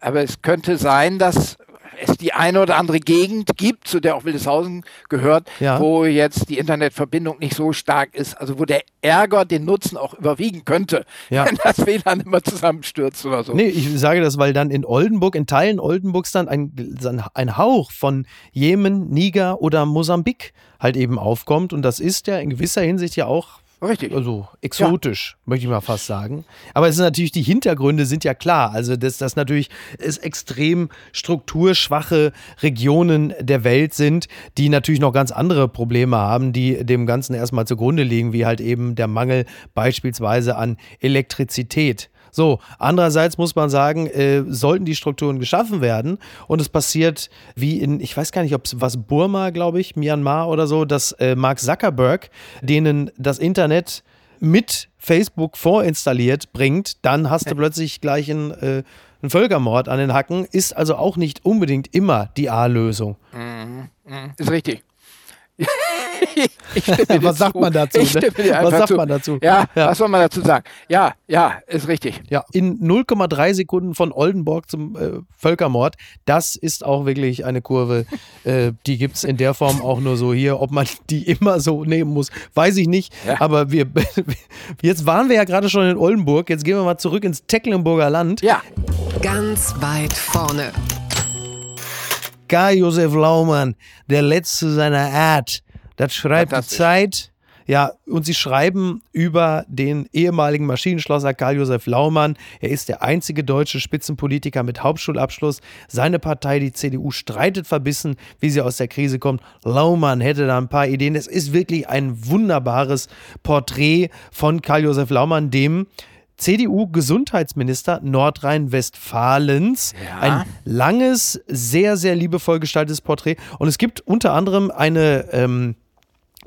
C: aber es könnte sein, dass es die eine oder andere Gegend gibt, zu der auch Wildeshausen gehört, ja. wo jetzt die Internetverbindung nicht so stark ist, also wo der Ärger den Nutzen auch überwiegen könnte, ja. wenn das WLAN immer zusammenstürzt oder so.
A: Nee, ich sage das, weil dann in Oldenburg, in Teilen Oldenburgs dann ein, ein Hauch von Jemen, Niger oder Mosambik halt eben aufkommt und das ist ja in gewisser Hinsicht ja auch
C: Richtig.
A: Also exotisch, ja. möchte ich mal fast sagen. Aber es ist natürlich, die Hintergründe sind ja klar. Also, dass das natürlich es extrem strukturschwache Regionen der Welt sind, die natürlich noch ganz andere Probleme haben, die dem Ganzen erstmal zugrunde liegen, wie halt eben der Mangel beispielsweise an Elektrizität. So, andererseits muss man sagen, äh, sollten die Strukturen geschaffen werden und es passiert wie in, ich weiß gar nicht, ob es was Burma, glaube ich, Myanmar oder so, dass äh, Mark Zuckerberg denen das Internet mit Facebook vorinstalliert bringt, dann hast du plötzlich gleich einen, äh, einen Völkermord an den Hacken. Ist also auch nicht unbedingt immer die A-Lösung.
C: Mhm. Mhm. Ist richtig.
A: was sagt man dazu?
C: Ne?
A: Was sagt zu. man dazu?
C: Ja, ja, was soll man dazu sagen? Ja, ja, ist richtig.
A: Ja, in 0,3 Sekunden von Oldenburg zum äh, Völkermord, das ist auch wirklich eine Kurve, äh, die gibt es in der Form auch nur so hier. Ob man die immer so nehmen muss, weiß ich nicht. Ja. Aber wir, jetzt waren wir ja gerade schon in Oldenburg, jetzt gehen wir mal zurück ins Tecklenburger Land.
B: Ja. Ganz weit vorne.
A: Karl Josef Laumann, der letzte seiner Art. Das schreibt die Zeit. Ja, und sie schreiben über den ehemaligen Maschinenschlosser Karl Josef Laumann. Er ist der einzige deutsche Spitzenpolitiker mit Hauptschulabschluss. Seine Partei, die CDU, streitet verbissen, wie sie aus der Krise kommt. Laumann hätte da ein paar Ideen. Es ist wirklich ein wunderbares Porträt von Karl Josef Laumann, dem CDU-Gesundheitsminister Nordrhein-Westfalens. Ja. Ein langes, sehr, sehr liebevoll gestaltetes Porträt. Und es gibt unter anderem eine ähm,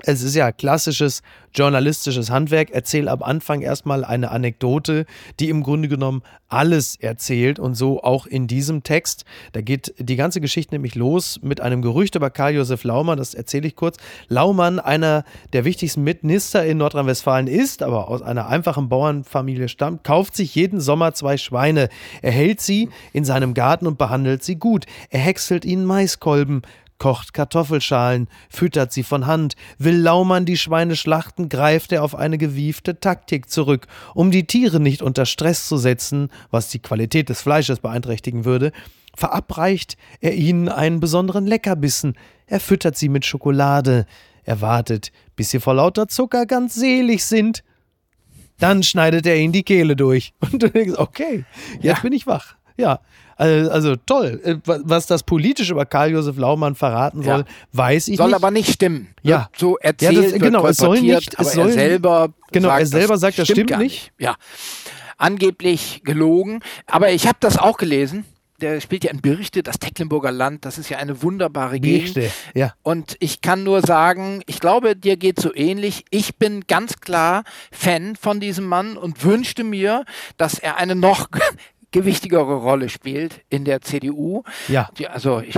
A: es ist ja klassisches journalistisches Handwerk. Erzähl am Anfang erstmal eine Anekdote, die im Grunde genommen alles erzählt und so auch in diesem Text. Da geht die ganze Geschichte nämlich los mit einem Gerücht über Karl Josef Laumann, das erzähle ich kurz. Laumann, einer der wichtigsten Minister in Nordrhein-Westfalen ist, aber aus einer einfachen Bauernfamilie stammt, kauft sich jeden Sommer zwei Schweine. Er hält sie in seinem Garten und behandelt sie gut. Er häckselt ihnen Maiskolben, kocht Kartoffelschalen, füttert sie von Hand. Will Laumann die Schweine schlachten, greift er auf eine gewiefte Taktik zurück, um die Tiere nicht unter Stress zu setzen, was die Qualität des Fleisches beeinträchtigen würde. Verabreicht er ihnen einen besonderen Leckerbissen, er füttert sie mit Schokolade, er wartet, bis sie vor lauter Zucker ganz selig sind. Dann schneidet er ihnen die Kehle durch. Und du denkst, okay, jetzt ja. bin ich wach. Ja, also, also toll. Äh, was das politisch über Karl Josef Laumann verraten soll, ja. weiß ich
C: soll
A: nicht.
C: Soll aber nicht stimmen.
A: Ja.
C: So erzählt, ja, das,
A: genau, es soll nicht, es soll,
C: er selber
A: genau,
C: sagt,
A: er selber sagt, das stimmt, stimmt nicht.
C: Ja. Angeblich gelogen. Aber ich habe das auch gelesen der spielt ja in Birchte, das Tecklenburger Land, das ist ja eine wunderbare Gegend. Birchte,
A: ja.
C: Und ich kann nur sagen, ich glaube, dir geht so ähnlich. Ich bin ganz klar Fan von diesem Mann und wünschte mir, dass er eine noch gewichtigere Rolle spielt in der CDU.
A: Ja.
C: Die, also ich,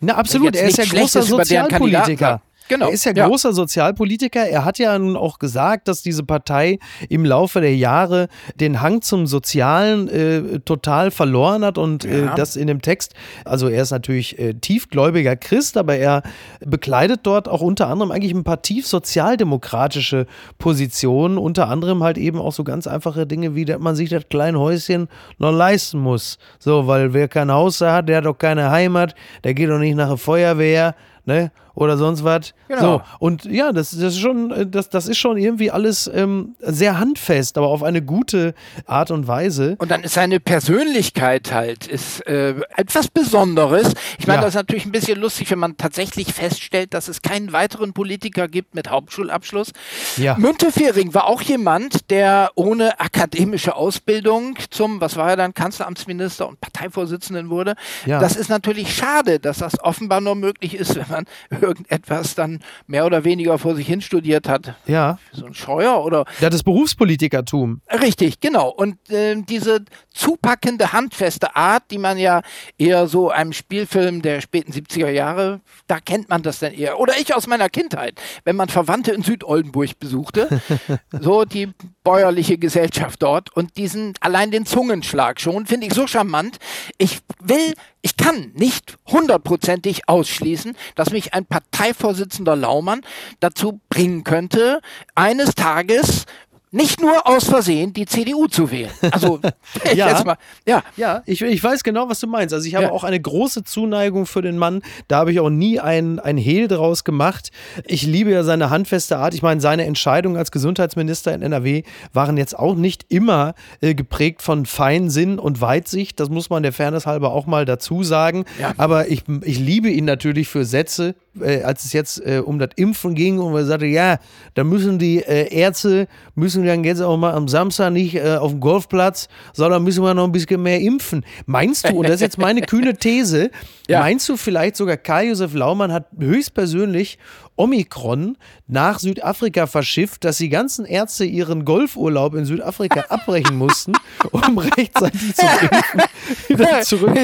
A: Na absolut, er ist ja großer Sozialpolitiker. Genau. Er ist ja, ja, großer Sozialpolitiker. Er hat ja nun auch gesagt, dass diese Partei im Laufe der Jahre den Hang zum Sozialen äh, total verloren hat und äh, ja. äh, das in dem Text, also er ist natürlich äh, tiefgläubiger Christ, aber er bekleidet dort auch unter anderem eigentlich ein paar tief sozialdemokratische Positionen, unter anderem halt eben auch so ganz einfache Dinge wie, dass man sich das kleine Häuschen noch leisten muss. So, weil wer kein Haus hat, der hat doch keine Heimat, der geht doch nicht nach der Feuerwehr, ne? Oder sonst was. Genau. So, und ja, das, das, ist schon, äh, das, das ist schon irgendwie alles ähm, sehr handfest, aber auf eine gute Art und Weise.
C: Und dann ist seine Persönlichkeit halt ist, äh, etwas Besonderes. Ich meine, ja. das ist natürlich ein bisschen lustig, wenn man tatsächlich feststellt, dass es keinen weiteren Politiker gibt mit Hauptschulabschluss.
A: Ja.
C: Müntefering war auch jemand, der ohne akademische Ausbildung zum, was war er dann, Kanzleramtsminister und Parteivorsitzenden wurde. Ja. Das ist natürlich schade, dass das offenbar nur möglich ist, wenn man irgendetwas dann mehr oder weniger vor sich hin studiert hat.
A: Ja.
C: So ein Scheuer oder.
A: Ja, das Berufspolitikertum.
C: Richtig, genau. Und äh, diese zupackende, handfeste Art, die man ja eher so einem Spielfilm der späten 70er Jahre, da kennt man das dann eher. Oder ich aus meiner Kindheit, wenn man Verwandte in Südoldenburg besuchte, so die bäuerliche Gesellschaft dort und diesen, allein den Zungenschlag schon, finde ich so charmant. Ich will, ich kann nicht hundertprozentig ausschließen, dass mich ein Parteivorsitzender Laumann dazu bringen könnte, eines Tages nicht nur aus Versehen die CDU zu wählen. Also
A: Ja.
C: jetzt mal, ja.
A: Ja, ich, ich weiß genau, was du meinst. Also ich habe
C: Ja.
A: auch eine große Zuneigung für den Mann. Da habe ich auch nie ein, ein Hehl draus gemacht. Ich liebe ja seine handfeste Art. Ich meine, seine Entscheidungen als Gesundheitsminister in NRW waren jetzt auch nicht immer äh, geprägt von Feinsinn und Weitsicht. Das muss man der Fairness halber auch mal dazu sagen.
C: Ja.
A: Aber ich, ich liebe ihn natürlich für Sätze, äh, als es jetzt äh, um das Impfen ging und er sagte, ja, da müssen die äh, Ärzte, müssen dann jetzt auch mal am Samstag nicht äh, auf dem Golfplatz, sondern müssen wir noch ein bisschen mehr impfen. Meinst du, und das ist jetzt meine kühne These,
C: Ja.
A: meinst du vielleicht sogar Karl-Josef Laumann hat höchstpersönlich Omikron nach Südafrika verschifft, dass die ganzen Ärzte ihren Golfurlaub in Südafrika abbrechen mussten, um rechtzeitig zu impfen, wieder zurück.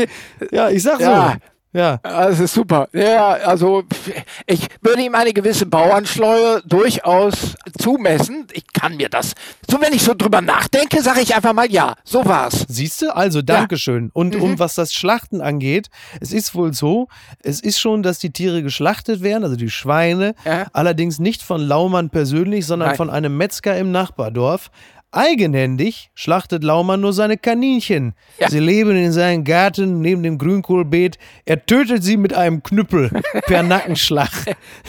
A: Ja, ich sag so. Ja.
C: Das ist super. Ja, also ich würde ihm eine gewisse Bauernschleue durchaus zumessen. Ich kann mir das. So, wenn ich so drüber nachdenke, sage ich einfach mal ja, so war's.
A: Siehst du? Also, Dankeschön. Und
C: Mhm.
A: um was das Schlachten angeht, es ist wohl so, es ist schon, dass die Tiere geschlachtet werden, also die Schweine,
C: Ja.
A: allerdings nicht von Laumann persönlich, sondern
C: Nein.
A: von einem Metzger im Nachbardorf. Eigenhändig schlachtet Laumann nur seine Kaninchen.
C: Ja.
A: Sie leben in seinem Garten neben dem Grünkohlbeet. Er tötet sie mit einem Knüppel per Nackenschlag.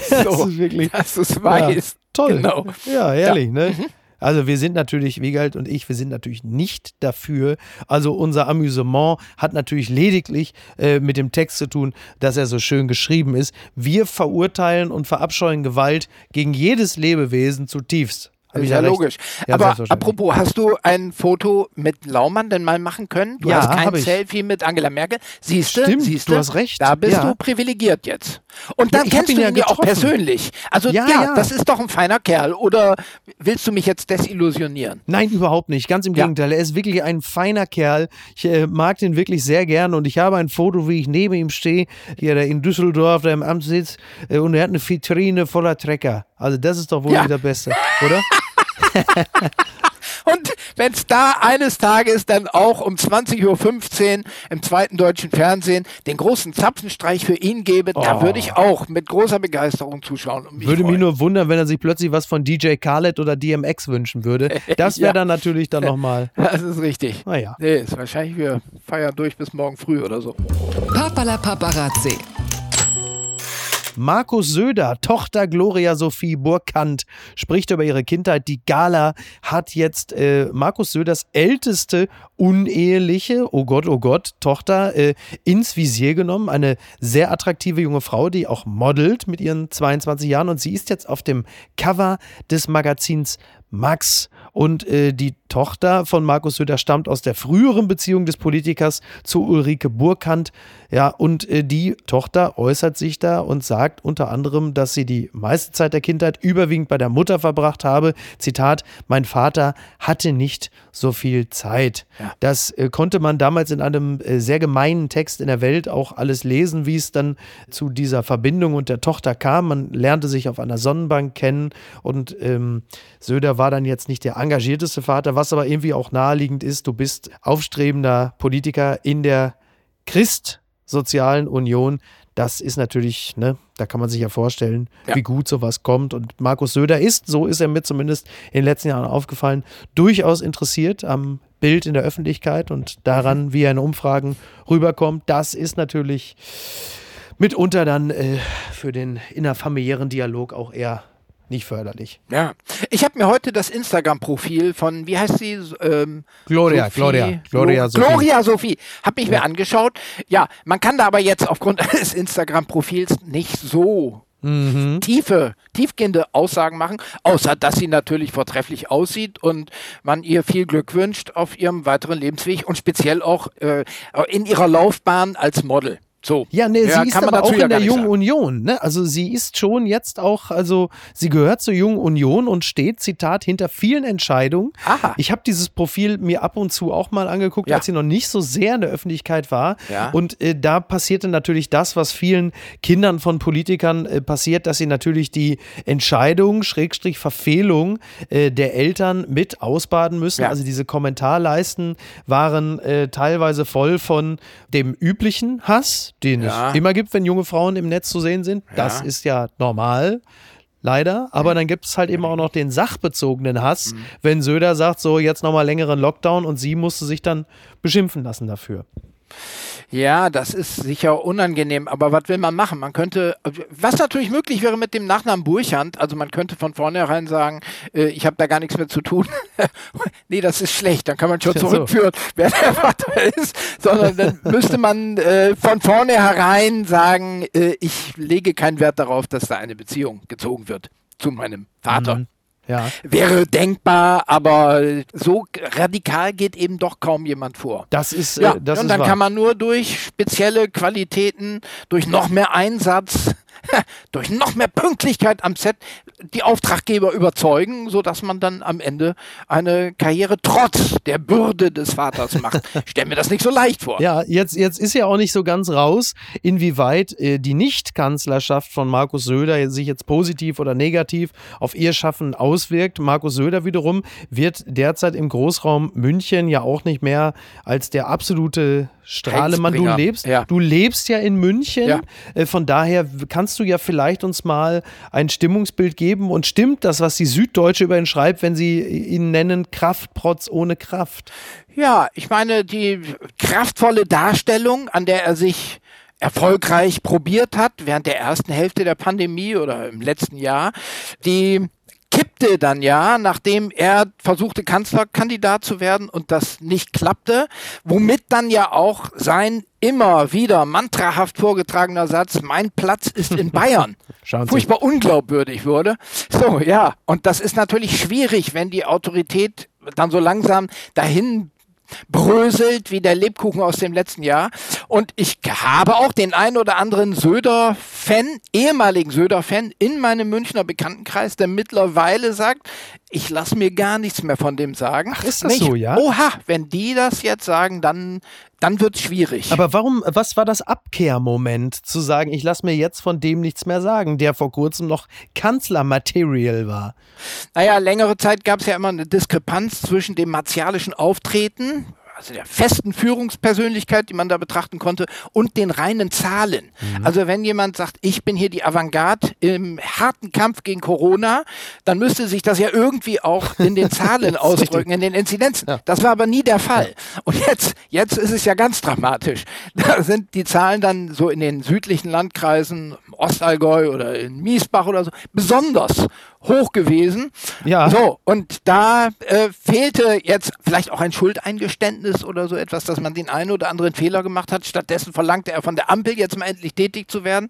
A: Das
C: So,
A: ist wirklich
C: dass du es weißt.
A: ja, toll.
C: Genau.
A: Ja, herrlich, ne?
C: Mhm.
A: Also wir sind natürlich, Wiegald und ich, wir sind natürlich nicht dafür. Also unser Amüsement hat natürlich lediglich äh, mit dem Text zu tun, dass er so schön geschrieben ist. Wir verurteilen und verabscheuen Gewalt gegen jedes Lebewesen zutiefst. Hab
C: Ist ja
A: recht?
C: logisch.
A: Ja,
C: Aber apropos, hast du ein Foto mit Laumann denn mal machen können? Du
A: Ja,
C: hast kein. Selfie mit Angela Merkel. Siehst du?
A: Stimmt,
C: Siehst
A: du hast recht.
C: Da bist
A: Ja.
C: du privilegiert jetzt. Und
A: Ja,
C: dann kennst
A: ihn
C: du
A: ja
C: ihn ja auch persönlich. Also
A: Ja,
C: ja,
A: ja.
C: das ist doch ein feiner Kerl. Oder willst du mich jetzt desillusionieren?
A: Nein, überhaupt nicht. Ganz im
C: Ja.
A: Gegenteil. Er ist wirklich ein feiner Kerl. Ich äh, mag den wirklich sehr gern und ich habe ein Foto, wie ich neben ihm stehe, hier der in Düsseldorf, der im Amt sitzt äh, und er hat eine Vitrine voller Trecker. Also das ist doch wohl
C: Ja.
A: wieder Beste, oder?
C: Und wenn es da eines Tages dann auch um 20.15 Uhr im zweiten deutschen Fernsehen den großen Zapfenstreich für ihn gäbe, da
A: Oh.
C: würde ich auch mit großer Begeisterung zuschauen. Und mich
A: Würde mich
C: freuen.
A: nur wundern, wenn er sich plötzlich was von DJ Khaled oder DMX wünschen würde. Das wäre
C: Ja.
A: dann natürlich dann nochmal.
C: Das ist richtig.
A: Naja.
C: Nee, ist wahrscheinlich, wir feiern durch bis morgen früh oder so.
B: Papala Paparazzi.
A: Markus Söder, Tochter Gloria Sophie Burkhardt, spricht über ihre Kindheit. Die Gala hat jetzt äh, Markus Söders älteste uneheliche, oh Gott, oh Gott, Tochter äh, ins Visier genommen. Eine sehr attraktive junge Frau, die auch modelt mit ihren 22 Jahren. Und sie ist jetzt auf dem Cover des Magazins Max. Und äh, die Tochter von Markus Söder stammt aus der früheren Beziehung des Politikers zu Ulrike Burkhardt. Ja, und äh, die Tochter äußert sich da und sagt unter anderem, dass sie die meiste Zeit der Kindheit überwiegend bei der Mutter verbracht habe. Zitat, mein Vater hatte nicht so viel Zeit. Das äh, konnte man damals in einem äh, sehr gemeinen Text in der Welt auch alles lesen, wie es dann zu dieser Verbindung und der Tochter kam. Man lernte sich auf einer Sonnenbank kennen und ähm, Söder war dann jetzt nicht der engagierteste Vater, was aber irgendwie auch naheliegend ist. Du bist aufstrebender Politiker in der Christsozialen Union. Das ist natürlich, ne, da kann man sich ja vorstellen,
C: Ja.
A: wie gut sowas kommt. Und Markus Söder ist, so ist er mir zumindest in den letzten Jahren aufgefallen, durchaus interessiert am Bild in der Öffentlichkeit und daran, wie er in Umfragen rüberkommt. Das ist natürlich mitunter dann äh, für den innerfamiliären Dialog auch eher nicht förderlich.
C: Ja. Ich habe mir heute das Instagram-Profil von, wie heißt sie? Ähm,
A: Gloria,
C: Sophie,
A: Gloria, Gloria
C: Glo-
A: Sophie.
C: Gloria Sophie. Habe ich mir angeschaut. Ja, man kann da aber jetzt aufgrund des Instagram-Profils nicht so
A: Mhm.
C: tiefe, tiefgehende Aussagen machen, außer dass sie natürlich vortrefflich aussieht und man ihr viel Glück wünscht auf ihrem weiteren Lebensweg und speziell auch äh, in ihrer Laufbahn als Model. So.
A: Ja, ne,
C: Ja,
A: sie ist aber auch in der Jungen
C: sagen.
A: Union. Ne? Also sie ist schon jetzt auch, also sie gehört zur Jungen Union und steht, Zitat, hinter vielen Entscheidungen.
C: Aha.
A: Ich habe dieses Profil mir ab und zu auch mal angeguckt,
C: Ja.
A: als sie noch nicht so sehr in der Öffentlichkeit war.
C: Ja.
A: Und äh, da passierte natürlich das, was vielen Kindern von Politikern äh, passiert, dass sie natürlich die Entscheidung, Schrägstrich Verfehlung äh, der Eltern mit ausbaden müssen. Also diese Kommentarleisten waren äh, teilweise voll von dem üblichen Hass, den
C: Ja.
A: es immer gibt, wenn junge Frauen im Netz zu sehen sind. Das
C: Ja.
A: ist ja normal. Leider, aber dann gibt es halt eben auch noch den sachbezogenen Hass,
C: Mhm.
A: wenn Söder sagt, so jetzt nochmal längeren Lockdown und sie musste sich dann beschimpfen lassen dafür.
C: Ja, das ist sicher unangenehm, aber was will man machen? Man könnte, was natürlich möglich wäre mit dem Nachnamen Burchand, also man könnte von vornherein sagen, äh, ich habe da gar nichts mehr zu tun. nee, das ist schlecht, dann kann man schon
A: Ja, so.
C: zurückführen, wer der Vater ist, sondern dann müsste man äh, von vornherein sagen, äh, ich lege keinen Wert darauf, dass da eine Beziehung gezogen wird zu meinem Vater.
A: Mhm. Ja,
C: Wäre denkbar, aber so radikal geht eben doch kaum jemand vor.
A: das ist,
C: Ja,
A: äh, das
C: und
A: ist
C: dann
A: wahr.
C: kann man nur durch spezielle Qualitäten, durch noch mehr Einsatz, durch noch mehr Pünktlichkeit am Set die Auftraggeber überzeugen, sodass man dann am Ende eine Karriere trotz der Bürde des Vaters macht. Ich stell mir das nicht so leicht vor.
A: Ja, jetzt, jetzt ist ja auch nicht so ganz raus, inwieweit äh, die Nicht-Kanzlerschaft von Markus Söder sich jetzt positiv oder negativ auf ihr Schaffen auswirkt. Markus Söder wiederum wird derzeit im Großraum München ja auch nicht mehr als der absolute Strahlemann. Du lebst,
C: Ja.
A: du lebst ja in München.
C: Ja.
A: Äh, von daher kannst du ja vielleicht uns mal ein Stimmungsbild geben. Und stimmt das, was die Süddeutsche über ihn schreibt, wenn sie ihn nennen Kraftprotz ohne Kraft?
C: Ja, ich meine, die kraftvolle Darstellung, an der er sich erfolgreich probiert hat während der ersten Hälfte der Pandemie oder im letzten Jahr, die kippte dann ja, nachdem er versuchte, Kanzlerkandidat zu werden und das nicht klappte, womit dann ja auch sein immer wieder mantrahaft vorgetragener Satz, mein Platz ist in Bayern, furchtbar unglaubwürdig wurde. So, ja, und das ist natürlich schwierig, wenn die Autorität dann so langsam dahin bröselt wie der Lebkuchen aus dem letzten Jahr. Und ich habe auch den einen oder anderen Söder-Fan, ehemaligen Söder-Fan in meinem Münchner Bekanntenkreis, der mittlerweile sagt, ich lasse mir gar nichts mehr von dem sagen.
A: Ach, ist das
C: Nicht?
A: so, ja?
C: Oha, wenn die das jetzt sagen, dann, dann wird es schwierig.
A: Aber warum, was war das Abkehrmoment, zu sagen, ich lasse mir jetzt von dem nichts mehr sagen, der vor kurzem noch Kanzlermaterial war?
C: Naja, längere Zeit gab es ja immer eine Diskrepanz zwischen dem martialischen Auftreten, also der festen Führungspersönlichkeit, die man da betrachten konnte, und den reinen Zahlen. Also wenn jemand sagt, ich bin hier die Avantgarde im harten Kampf gegen Corona, dann müsste sich das ja irgendwie auch in den Zahlen ausdrücken, in den Inzidenzen. Das war aber nie der Fall. Und jetzt, jetzt ist es ja ganz dramatisch. Da sind die Zahlen dann so in den südlichen Landkreisen, Ostallgäu oder in Miesbach oder so, besonders hoch gewesen.
A: Ja.
C: So, und da äh, fehlte jetzt vielleicht auch ein Schuldeingeständnis oder so etwas, dass man den einen oder anderen Fehler gemacht hat. Stattdessen verlangte er von der Ampel jetzt mal endlich tätig zu werden.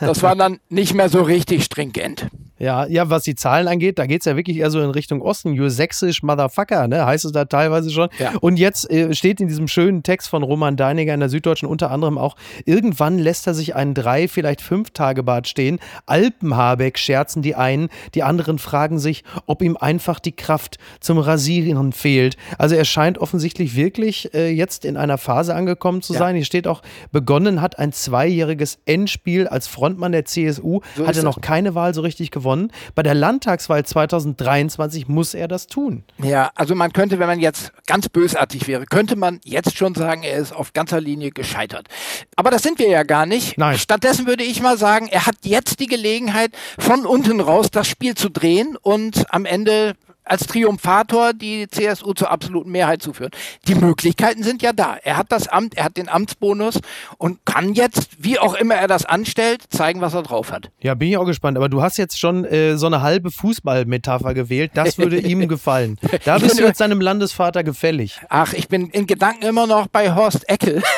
C: Das war dann nicht mehr so richtig stringent.
A: Ja, ja, was die Zahlen angeht, da geht es ja wirklich eher so in Richtung Osten. You sächsisch Motherfucker, ne? Heißt es da teilweise schon.
C: Ja.
A: Und jetzt äh, steht in diesem schönen Text von Roman Deiniger in der Süddeutschen unter anderem auch, irgendwann lässt er sich einen drei, vielleicht fünf Tage Bart stehen. Alpenhabeck scherzen die einen, die anderen fragen sich, ob ihm einfach die Kraft zum Rasieren fehlt. Also er scheint offensichtlich wirklich äh, jetzt in einer Phase angekommen zu
C: Ja.
A: sein. Hier steht auch, begonnen hat ein zweijähriges Endspiel als Frontmann der CSU,
C: So
A: hat er noch keine Wahl so richtig gewonnen. Bei der Landtagswahl 2023 muss er das tun.
C: Ja, also man könnte, wenn man jetzt ganz bösartig wäre, könnte man jetzt schon sagen, er ist auf ganzer Linie gescheitert. Aber das sind wir ja gar nicht.
A: Nein.
C: Stattdessen würde ich mal sagen, er hat jetzt die Gelegenheit, von unten raus das Spiel zu drehen und am Ende als Triumphator die CSU zur absoluten Mehrheit zu führen. Die Möglichkeiten sind ja da. Er hat das Amt, er hat den Amtsbonus und kann jetzt, wie auch immer er das anstellt, zeigen, was er drauf hat.
A: Ja, bin ich auch gespannt. Aber du hast jetzt schon äh, so eine halbe Fußballmetapher gewählt. Das würde ihm gefallen. Da bist du jetzt deinem Landesvater gefällig.
C: Ach, ich bin in Gedanken immer noch bei Horst Eckel.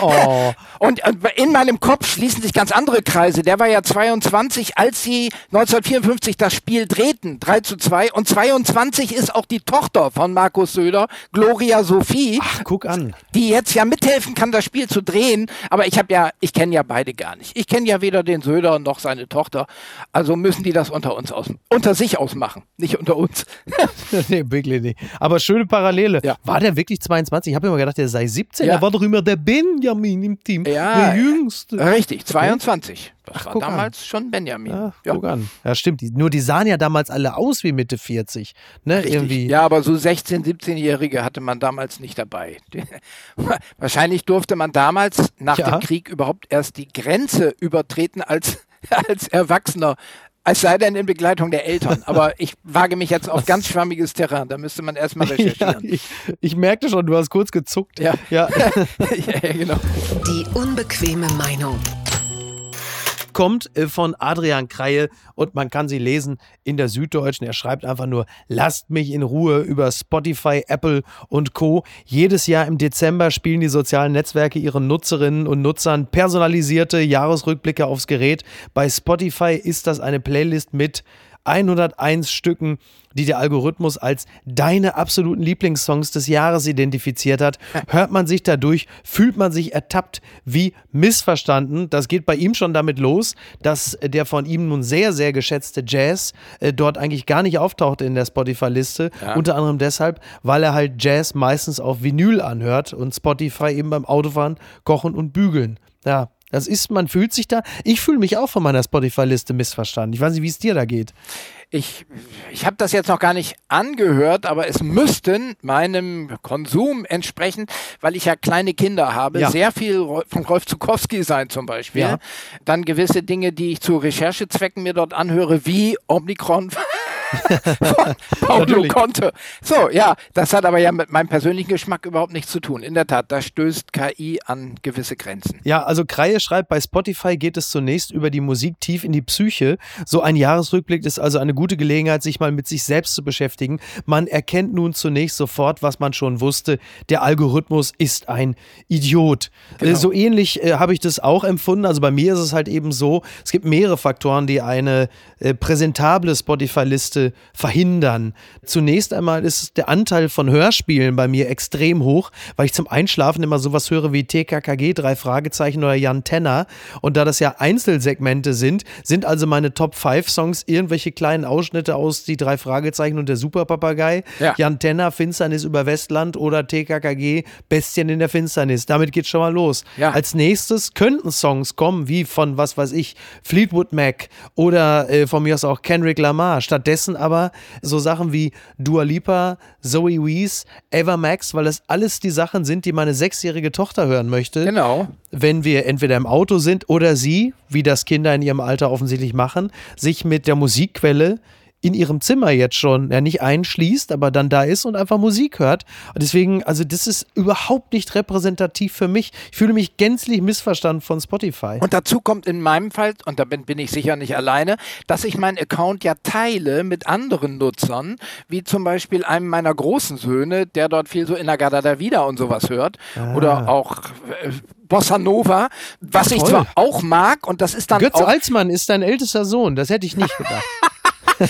A: Oh,
C: Und äh, in meinem Kopf schließen sich ganz andere Kreise. Der war ja 22, als sie 1954 das Spiel drehten, 3 zu 2, und 22 ist auch die Tochter von Markus Söder, Gloria Sophie.
A: Ach, guck an.
C: Die jetzt ja mithelfen kann, das Spiel zu drehen. Aber ich habe ja, ich kenne ja beide gar nicht. Ich kenne ja weder den Söder noch seine Tochter. Also müssen die das unter uns aus, unter sich ausmachen, nicht unter uns.
A: nee, wirklich nicht. Aber schöne Parallele. Ja. War der wirklich 22? Ich habe immer gedacht, der sei 17. Ja. Er war doch immer der Benjamin im Team.
C: Ja, der Jüngste. Richtig, 22. Das Ach, war damals an. schon Benjamin.
A: Ja, ja. Guck an. Ja, stimmt. Nur die sahen ja damals alle aus wie Mitte 40. Ne? Irgendwie.
C: Ja, aber so 16-, 17-Jährige hatte man damals nicht dabei. Wahrscheinlich durfte man damals nach ja. dem Krieg überhaupt erst die Grenze übertreten als, als Erwachsener. Es sei denn in Begleitung der Eltern. Aber ich wage mich jetzt auf ganz schwammiges Terrain. Da müsste man erstmal recherchieren.
A: Ja, ich, ich, merkte schon, du hast kurz gezuckt.
C: Ja. Ja.
B: ja, genau. Die unbequeme Meinung
A: kommt äh, von Adrian Kreie und man kann sie lesen in der Süddeutschen. Er schreibt einfach nur, lasst mich in Ruhe über Spotify, Apple und Co. Jedes Jahr im Dezember spielen die sozialen Netzwerke ihren Nutzerinnen und Nutzern personalisierte Jahresrückblicke aufs Gerät. Bei Spotify ist das eine Playlist mit 101 Stücken, die der Algorithmus als deine absoluten Lieblingssongs des Jahres identifiziert hat. Hört man sich dadurch, fühlt man sich ertappt wie missverstanden. Das geht bei ihm schon damit los, dass der von ihm nun sehr, sehr geschätzte Jazz äh, dort eigentlich gar nicht auftaucht in der Spotify-Liste. Ja. Unter anderem deshalb, weil er halt Jazz meistens auf Vinyl anhört und Spotify eben beim Autofahren, Kochen und Bügeln. Ja, das ist, man fühlt sich da. Ich fühle mich auch von meiner Spotify-Liste missverstanden. Ich weiß nicht, wie es dir da geht.
C: Ich, ich habe das jetzt noch gar nicht angehört, aber es müssten meinem Konsum entsprechend, weil ich ja kleine Kinder habe, ja. sehr viel von Rolf Zukowski sein zum Beispiel. Ja. Dann gewisse Dinge, die ich zu Recherchezwecken mir dort anhöre, wie Omikron Paulo Conte. So, ja, das hat aber ja mit meinem persönlichen Geschmack überhaupt nichts zu tun. In der Tat, da stößt KI an gewisse Grenzen.
A: Ja, also Kreie schreibt, bei Spotify geht es zunächst über die Musik tief in die Psyche. So ein Jahresrückblick ist also eine gute Gelegenheit, sich mal mit sich selbst zu beschäftigen. Man erkennt nun zunächst sofort, was man schon wusste. Der Algorithmus ist ein Idiot. Genau. So ähnlich äh, habe ich das auch empfunden. Also bei mir ist es halt eben so, es gibt mehrere Faktoren, die eine äh, präsentable Spotify-Liste Ängste verhindern. Zunächst einmal ist der Anteil von Hörspielen bei mir extrem hoch, weil ich zum Einschlafen immer sowas höre wie TKKG, drei Fragezeichen oder Jan Tenner. Und da das ja Einzelsegmente sind, sind also meine Top 5 Songs irgendwelche kleinen Ausschnitte aus die drei Fragezeichen und der Superpapagei, ja. Jan Tenner, Finsternis über Westland oder TKKG, Bestien in der Finsternis. Damit geht's schon mal los. Ja. Als nächstes könnten Songs kommen, wie von was weiß ich, Fleetwood Mac oder äh, von mir aus auch Kendrick Lamar. Stattdessen vergessen aber so Sachen wie Dua Lipa, Zoe Wees, Eva Max, weil das alles die Sachen sind, die meine sechsjährige Tochter hören möchte.
C: Genau.
A: Wenn wir entweder im Auto sind oder sie, wie das Kinder in ihrem Alter offensichtlich machen, sich mit der Musikquelle in ihrem Zimmer jetzt schon, ja nicht einschließt, aber dann da ist und einfach Musik hört. Und deswegen, also das ist überhaupt nicht repräsentativ für mich. Ich fühle mich gänzlich missverstanden von Spotify.
C: Und dazu kommt in meinem Fall, und da bin, bin ich sicher nicht alleine, dass ich meinen Account ja teile mit anderen Nutzern, wie zum Beispiel einem meiner großen Söhne, der dort viel so in der Gada da Vida und sowas hört. Ah. Oder auch äh, Bossa Nova, was Ach, ich zwar auch mag und das ist dann
A: Götz Alsmann ist dein ältester Sohn, das hätte ich nicht gedacht.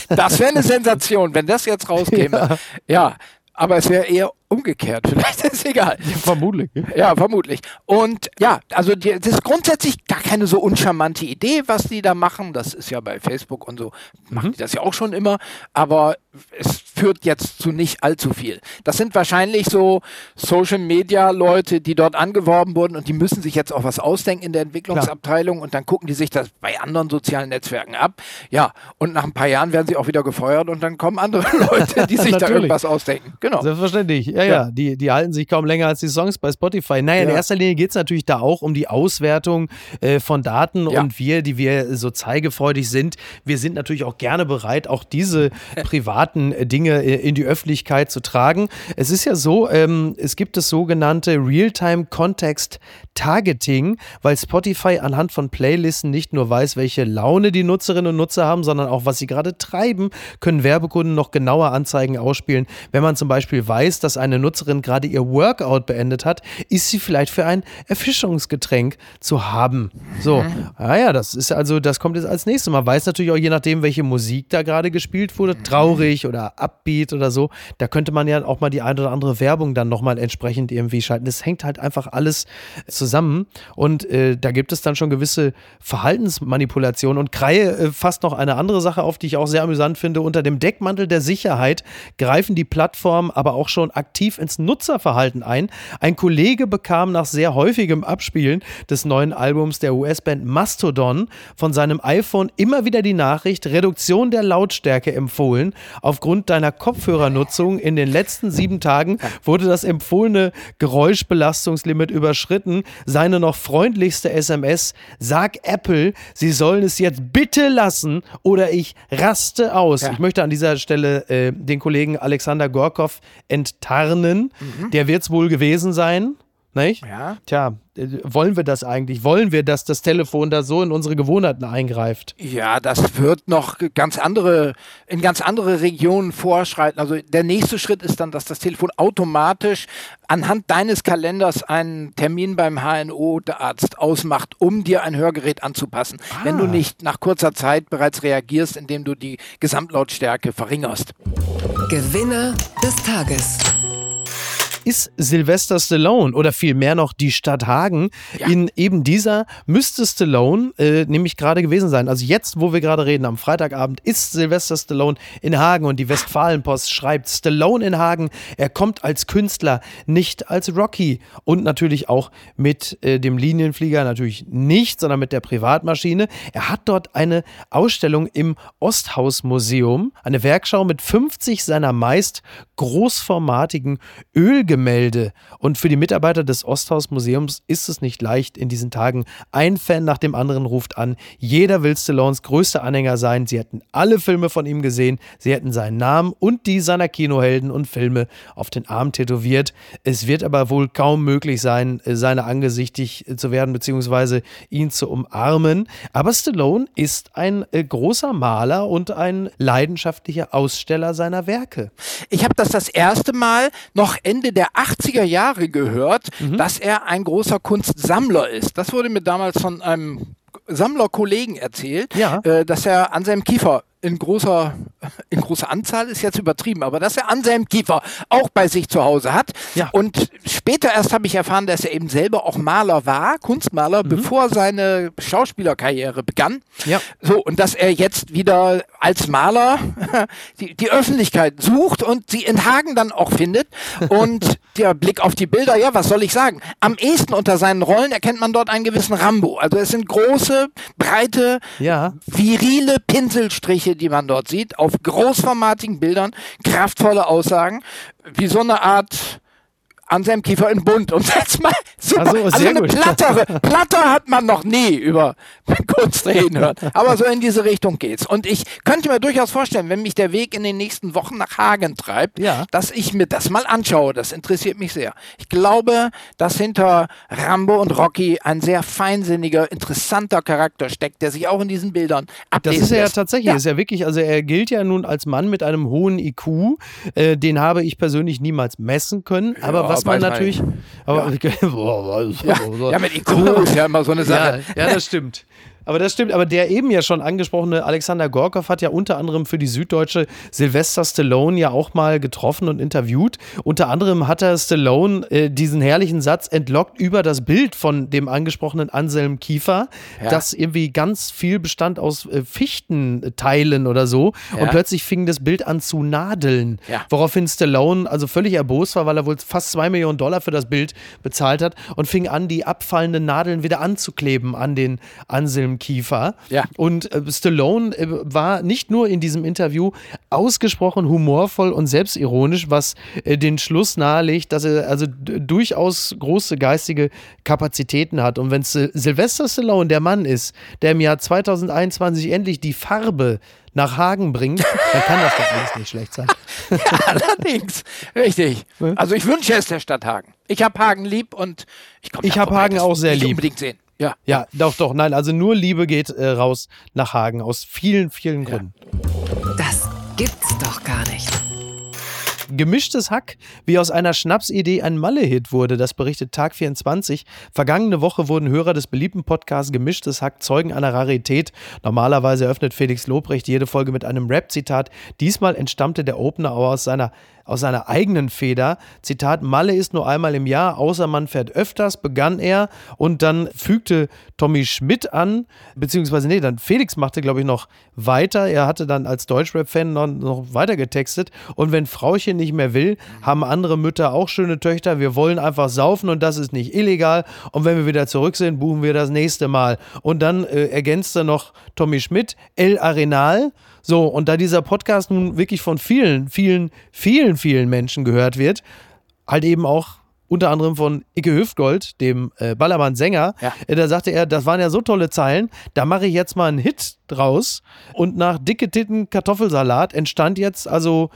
C: Das wäre eine Sensation, wenn das jetzt rauskäme. Ja, ja aber es wäre eher umgekehrt. Vielleicht ist es egal.
A: Ja, vermutlich.
C: Ja, vermutlich. Und ja, also die, das ist grundsätzlich gar keine so uncharmante Idee, was die da machen. Das ist ja bei Facebook und so, machen mhm. die das ja auch schon immer. Aber es führt jetzt zu nicht allzu viel. Das sind wahrscheinlich so Social Media Leute, die dort angeworben wurden und die müssen sich jetzt auch was ausdenken in der Entwicklungsabteilung Klar. und dann gucken die sich das bei anderen sozialen Netzwerken ab. Ja, und nach ein paar Jahren werden sie auch wieder gefeuert und dann kommen andere Leute, die sich da irgendwas ausdenken.
A: Genau. Selbstverständlich. Ja, ja, Die, die halten sich kaum länger als die Songs bei Spotify. Naja, ja. in erster Linie geht es natürlich da auch um die Auswertung äh, von Daten und wir, die wir so zeigefreudig sind, wir sind natürlich auch gerne bereit, auch diese privaten äh, Dinge äh, in die Öffentlichkeit zu tragen. Es ist ja so, ähm, es gibt das sogenannte Real-Time Context Targeting, weil Spotify anhand von Playlisten nicht nur weiß, welche Laune die Nutzerinnen und Nutzer haben, sondern auch, was sie gerade treiben, können Werbekunden noch genauer Anzeigen ausspielen. Wenn man zum Beispiel weiß, dass eine eine Nutzerin gerade ihr Workout beendet hat, ist sie vielleicht für ein Erfischungsgetränk zu haben. So, naja, das ist also, das kommt jetzt als nächstes. Man weiß natürlich auch, je nachdem, welche Musik da gerade gespielt wurde, traurig oder upbeat oder so, da könnte man ja auch mal die eine oder andere Werbung dann nochmal entsprechend irgendwie schalten. Das hängt halt einfach alles zusammen und äh, da gibt es dann schon gewisse Verhaltensmanipulationen und Kreie äh, fasst noch eine andere Sache auf, die ich auch sehr amüsant finde. Unter dem Deckmantel der Sicherheit greifen die Plattformen aber auch schon aktiv ins Nutzerverhalten ein. Ein Kollege bekam nach sehr häufigem Abspielen des neuen Albums der US-Band Mastodon von seinem iPhone immer wieder die Nachricht, Reduktion der Lautstärke empfohlen. Aufgrund deiner Kopfhörernutzung in den letzten sieben Tagen wurde das empfohlene Geräuschbelastungslimit überschritten. Seine noch freundlichste SMS, sag Apple, sie sollen es jetzt bitte lassen oder ich raste aus. Ja. Ich möchte an dieser Stelle äh, den Kollegen Alexander Gorkov enttarnen. Mhm. Der wird es wohl gewesen sein. Nicht? Ja. Tja, äh, wollen wir das eigentlich? Wollen wir, dass das Telefon da so in unsere Gewohnheiten eingreift?
C: Ja, das wird noch ganz andere, in ganz andere Regionen vorschreiten. Also der nächste Schritt ist dann, dass das Telefon automatisch anhand deines Kalenders einen Termin beim HNO-Arzt ausmacht, um dir ein Hörgerät anzupassen, ah. wenn du nicht nach kurzer Zeit bereits reagierst, indem du die Gesamtlautstärke verringerst.
B: Gewinner des Tages
A: ist Sylvester Stallone oder vielmehr noch die Stadt Hagen. Ja. In eben dieser müsste Stallone äh, nämlich gerade gewesen sein. Also jetzt, wo wir gerade reden, am Freitagabend ist Sylvester Stallone in Hagen und die Westfalenpost schreibt Stallone in Hagen. Er kommt als Künstler, nicht als Rocky. Und natürlich auch mit äh, dem Linienflieger, natürlich nicht, sondern mit der Privatmaschine. Er hat dort eine Ausstellung im Osthausmuseum, eine Werkschau mit 50 seiner meist großformatigen Ölgemälde Gemälde. Und für die Mitarbeiter des Osthaus-Museums ist es nicht leicht in diesen Tagen. Ein Fan nach dem anderen ruft an. Jeder will Stallones größter Anhänger sein. Sie hätten alle Filme von ihm gesehen. Sie hätten seinen Namen und die seiner Kinohelden und Filme auf den Arm tätowiert. Es wird aber wohl kaum möglich sein, seine angesichtig zu werden, beziehungsweise ihn zu umarmen. Aber Stallone ist ein äh, großer Maler und ein leidenschaftlicher Aussteller seiner Werke.
C: Ich habe das das erste Mal noch Ende der 80er Jahre gehört, mhm. dass er ein großer Kunstsammler ist. Das wurde mir damals von einem Sammlerkollegen erzählt, ja. äh, dass er an seinem Kiefer in großer, in großer Anzahl ist jetzt übertrieben, aber dass er an seinem Kiefer auch bei sich zu Hause hat. Ja. Und später erst habe ich erfahren, dass er eben selber auch Maler war, Kunstmaler, mhm. bevor seine Schauspielerkarriere begann. Ja. So, und dass er jetzt wieder als Maler die, die Öffentlichkeit sucht und sie in Hagen dann auch findet. Und der Blick auf die Bilder, ja, was soll ich sagen? Am ehesten unter seinen Rollen erkennt man dort einen gewissen Rambo. Also es sind große, breite, ja. virile Pinselstriche Fläche, die man dort sieht, auf großformatigen Bildern, kraftvolle Aussagen, wie so eine Art an seinem Kiefer in bunt und jetzt mal super. Also, also eine plattere, platter hat man noch nie über Kunst reden hören. Aber so in diese Richtung geht's. Und ich könnte mir durchaus vorstellen, wenn mich der Weg in den nächsten Wochen nach Hagen treibt, ja. dass ich mir das mal anschaue. Das interessiert mich sehr. Ich glaube, dass hinter Rambo und Rocky ein sehr feinsinniger, interessanter Charakter steckt, der sich auch in diesen Bildern ablesen
A: Das ist er ja tatsächlich. Ja. Ist ja wirklich, also er gilt ja nun als Mann mit einem hohen IQ. Äh, den habe ich persönlich niemals messen können. Aber ja, was man natürlich. Aber, ja.
C: ja, mit IQ ist ja immer so eine Sache.
A: Ja, ja das stimmt. Aber das stimmt, aber der eben ja schon angesprochene Alexander Gorkov hat ja unter anderem für die Süddeutsche Sylvester Stallone ja auch mal getroffen und interviewt. Unter anderem hat er Stallone äh, diesen herrlichen Satz entlockt über das Bild von dem angesprochenen Anselm Kiefer, ja. das irgendwie ganz viel bestand aus äh, Fichtenteilen oder so. Ja. Und plötzlich fing das Bild an zu nadeln. Ja. Woraufhin Stallone also völlig erbost war, weil er wohl fast zwei Millionen Dollar für das Bild bezahlt hat und fing an, die abfallenden Nadeln wieder anzukleben an den Anselm Kiefer. Ja. Und äh, Stallone äh, war nicht nur in diesem Interview ausgesprochen humorvoll und selbstironisch, was äh, den Schluss nahelegt, dass er also durchaus große geistige Kapazitäten hat. Und wenn Sylvester Stallone der Mann ist, der im Jahr 2021 endlich die Farbe nach Hagen bringt, dann kann das doch alles nicht schlecht sein.
C: ja, allerdings, richtig. Also ich wünsche es der Stadt Hagen. Ich habe Hagen lieb und
A: ich komme Ich habe Hagen auch sehr lieb.
C: unbedingt sehen.
A: Ja. Ja, doch, doch. Nein, also nur Liebe geht äh, raus nach Hagen aus vielen, vielen Gründen.
B: Das gibt's doch gar nicht.
A: Gemischtes Hack, wie aus einer Schnapsidee ein Malle-Hit wurde, das berichtet Tag 24. Vergangene Woche wurden Hörer des beliebten Podcasts Gemischtes Hack Zeugen einer Rarität. Normalerweise eröffnet Felix Lobrecht jede Folge mit einem Rap-Zitat. Diesmal entstammte der Opener aber aus seiner aus seiner eigenen Feder. Zitat, Malle ist nur einmal im Jahr, außer man fährt öfters, begann er und dann fügte Tommy Schmidt an, beziehungsweise nee, dann Felix machte, glaube ich, noch weiter. Er hatte dann als Deutschrap-Fan noch, noch weiter getextet und wenn Frauchen nicht mehr will, haben andere Mütter auch schöne Töchter. Wir wollen einfach saufen und das ist nicht illegal und wenn wir wieder zurück sind, buchen wir das nächste Mal. Und dann äh, ergänzte noch Tommy Schmidt, El Arenal, so, und da dieser Podcast nun wirklich von vielen, vielen, vielen, vielen Menschen gehört wird, halt eben auch unter anderem von Icke Hüftgold, dem äh, Ballermann-Sänger. Ja. Äh, da sagte er, das waren ja so tolle Zeilen, da mache ich jetzt mal einen Hit draus. Und nach dicke Titten Kartoffelsalat entstand jetzt, also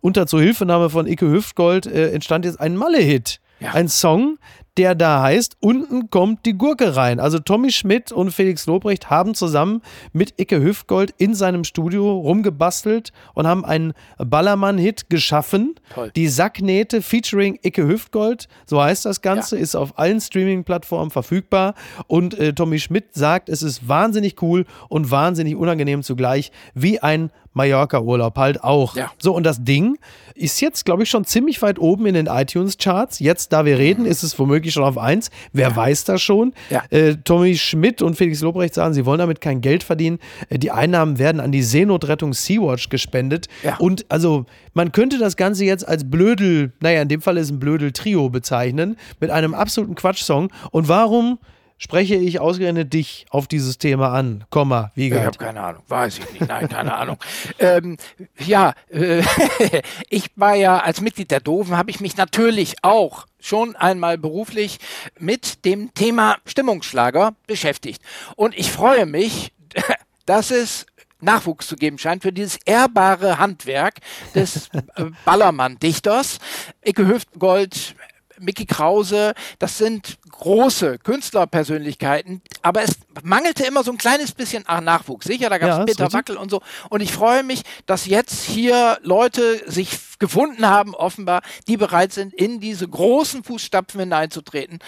A: unter Zuhilfenahme von Icke Hüftgold, äh, entstand jetzt ein Malle-Hit. Ja. Ein Song, der da heißt, unten kommt die Gurke rein. Also Tommy Schmidt und Felix Lobrecht haben zusammen mit Icke Hüftgold in seinem Studio rumgebastelt und haben einen Ballermann-Hit geschaffen. Toll. Die Sacknähte featuring Icke Hüftgold, so heißt das Ganze, ja. ist auf allen Streaming-Plattformen verfügbar. Und äh, Tommy Schmidt sagt, es ist wahnsinnig cool und wahnsinnig unangenehm zugleich, wie ein Mallorca-Urlaub halt auch. Ja. So, und das Ding ist jetzt, glaube ich, schon ziemlich weit oben in den iTunes-Charts. Jetzt, da wir reden, ist es womöglich schon auf 1. Wer ja. weiß das schon? Ja. Äh, Tommy Schmidt und Felix Lobrecht sagen, sie wollen damit kein Geld verdienen. Äh, die Einnahmen werden an die Seenotrettung Sea-Watch gespendet. Und also, man könnte das Ganze jetzt als Blödel, naja, in dem Fall ist ein Blödel-Trio bezeichnen, mit einem absoluten Quatschsong. Und warum spreche ich ausgerechnet dich auf dieses Thema an, Komma,
C: Wiegald? Ich habe keine Ahnung, weiß ich nicht, nein, keine Ahnung. Ähm, ja, äh, ich war ja als Mitglied der Doofen, habe ich mich natürlich auch schon einmal beruflich mit dem Thema Stimmungsschlager beschäftigt. Und ich freue mich, dass es Nachwuchs zu geben scheint für dieses ehrbare Handwerk des äh, Ballermann-Dichters. Icke Hüftgold, Mickey Krause, das sind große Künstlerpersönlichkeiten, aber es mangelte immer so ein kleines bisschen Nachwuchs. Sicher, da gab es ja, Peter Wackel und so. Und ich freue mich, dass jetzt hier Leute sich gefunden haben, offenbar, die bereit sind, in diese großen Fußstapfen hineinzutreten.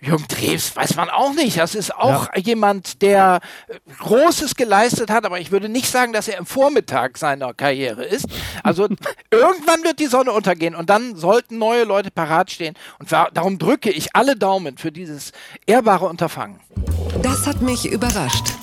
C: Jürgen Drews weiß man auch nicht. Das ist auch ja. jemand, der äh, Großes geleistet hat, aber ich würde nicht sagen, dass er im Vormittag seiner Karriere ist. Also irgendwann wird die Sonne untergehen und dann sollten neue Leute parat stehen. Und darum drücke ich alle Daumen für dieses ehrbare Unterfangen.
B: Das hat mich überrascht.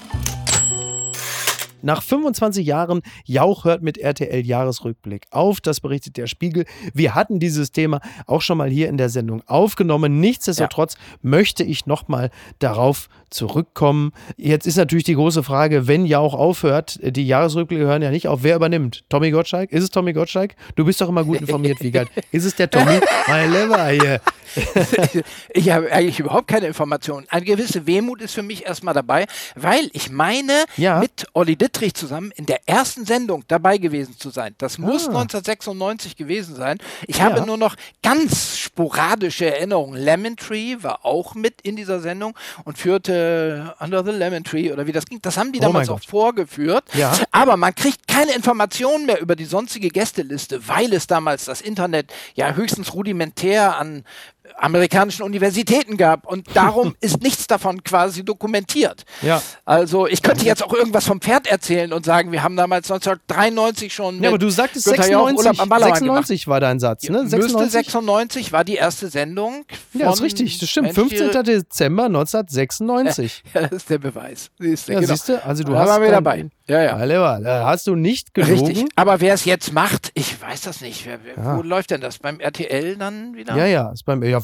A: Nach 25 Jahren, Jauch hört mit RTL Jahresrückblick auf. Das berichtet der Spiegel. Wir hatten dieses Thema auch schon mal hier in der Sendung aufgenommen. Nichtsdestotrotz ja. möchte ich nochmal darauf zurückkommen. Jetzt ist natürlich die große Frage, wenn Jauch aufhört, die Jahresrückblicke hören ja nicht auf, wer übernimmt? Tommy Gottschalk? Ist es Tommy Gottschalk? Du bist doch immer gut informiert, Wiegald. Ist es der Tommy? Mein Lever hier.
C: ich habe eigentlich überhaupt keine Informationen. Eine gewisse Wehmut ist für mich erstmal dabei, weil ich meine, ja. mit Olli Dittrich zusammen in der ersten Sendung dabei gewesen zu sein. Das muss ah. 1996 gewesen sein. Ich ja. habe nur noch ganz sporadische Erinnerungen. Lemon Tree war auch mit in dieser Sendung und führte Under the Lemon Tree oder wie das ging. Das haben die oh damals auch vorgeführt. Ja. Aber man kriegt keine Informationen mehr über die sonstige Gästeliste, weil es damals das Internet ja höchstens rudimentär an amerikanischen Universitäten gab und darum ist nichts davon quasi dokumentiert. Ja. Also ich könnte jetzt auch irgendwas vom Pferd erzählen und sagen, wir haben damals 1993 schon
A: Ja, aber du sagtest 96, 96 war dein Satz, ne?
C: 96? 96 war die erste Sendung.
A: Ja, das ist richtig, das stimmt. 15. Dezember 1996.
C: Ja, das ist der Beweis.
A: Siehst du, ja, genau. siehst du? also du
C: da
A: hast
C: waren wir dabei. Ja, ja.
A: Da hast du nicht gelogen. Richtig.
C: Aber wer es jetzt macht, ich weiß das nicht. Wer, ja. Wo läuft denn das? Beim RTL dann wieder?
A: Ja, ja, ist beim ja,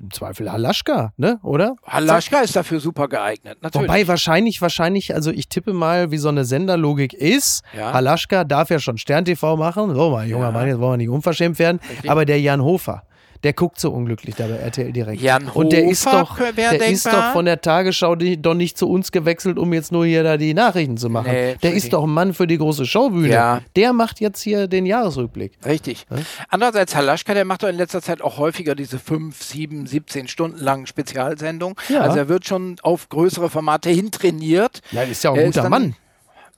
A: im Zweifel Halaschka, ne? Oder?
C: Halaschka ist dafür super geeignet, natürlich.
A: Wobei wahrscheinlich, wahrscheinlich, also ich tippe mal, wie so eine Senderlogik ist. Ja. Halaschka darf ja schon Stern TV machen. So, mein junger ja. Mann, jetzt wollen wir nicht unverschämt werden. Richtig. Aber der Jan Hofer der guckt so unglücklich da bei RTL direkt.
C: Jan
A: und der ist doch, der ist doch von der Tagesschau die, doch nicht zu uns gewechselt, um jetzt nur hier da die Nachrichten zu machen. Nee, der ist doch ein Mann für die große Showbühne. Ja. Der macht jetzt hier den Jahresrückblick.
C: Richtig. Ja? Andererseits Halaschka, der macht doch in letzter Zeit auch häufiger diese 5, 7, 17 Stunden langen Spezialsendungen. Ja. Also er wird schon auf größere Formate hintrainiert.
A: Ja, ist ja auch ein guter Mann.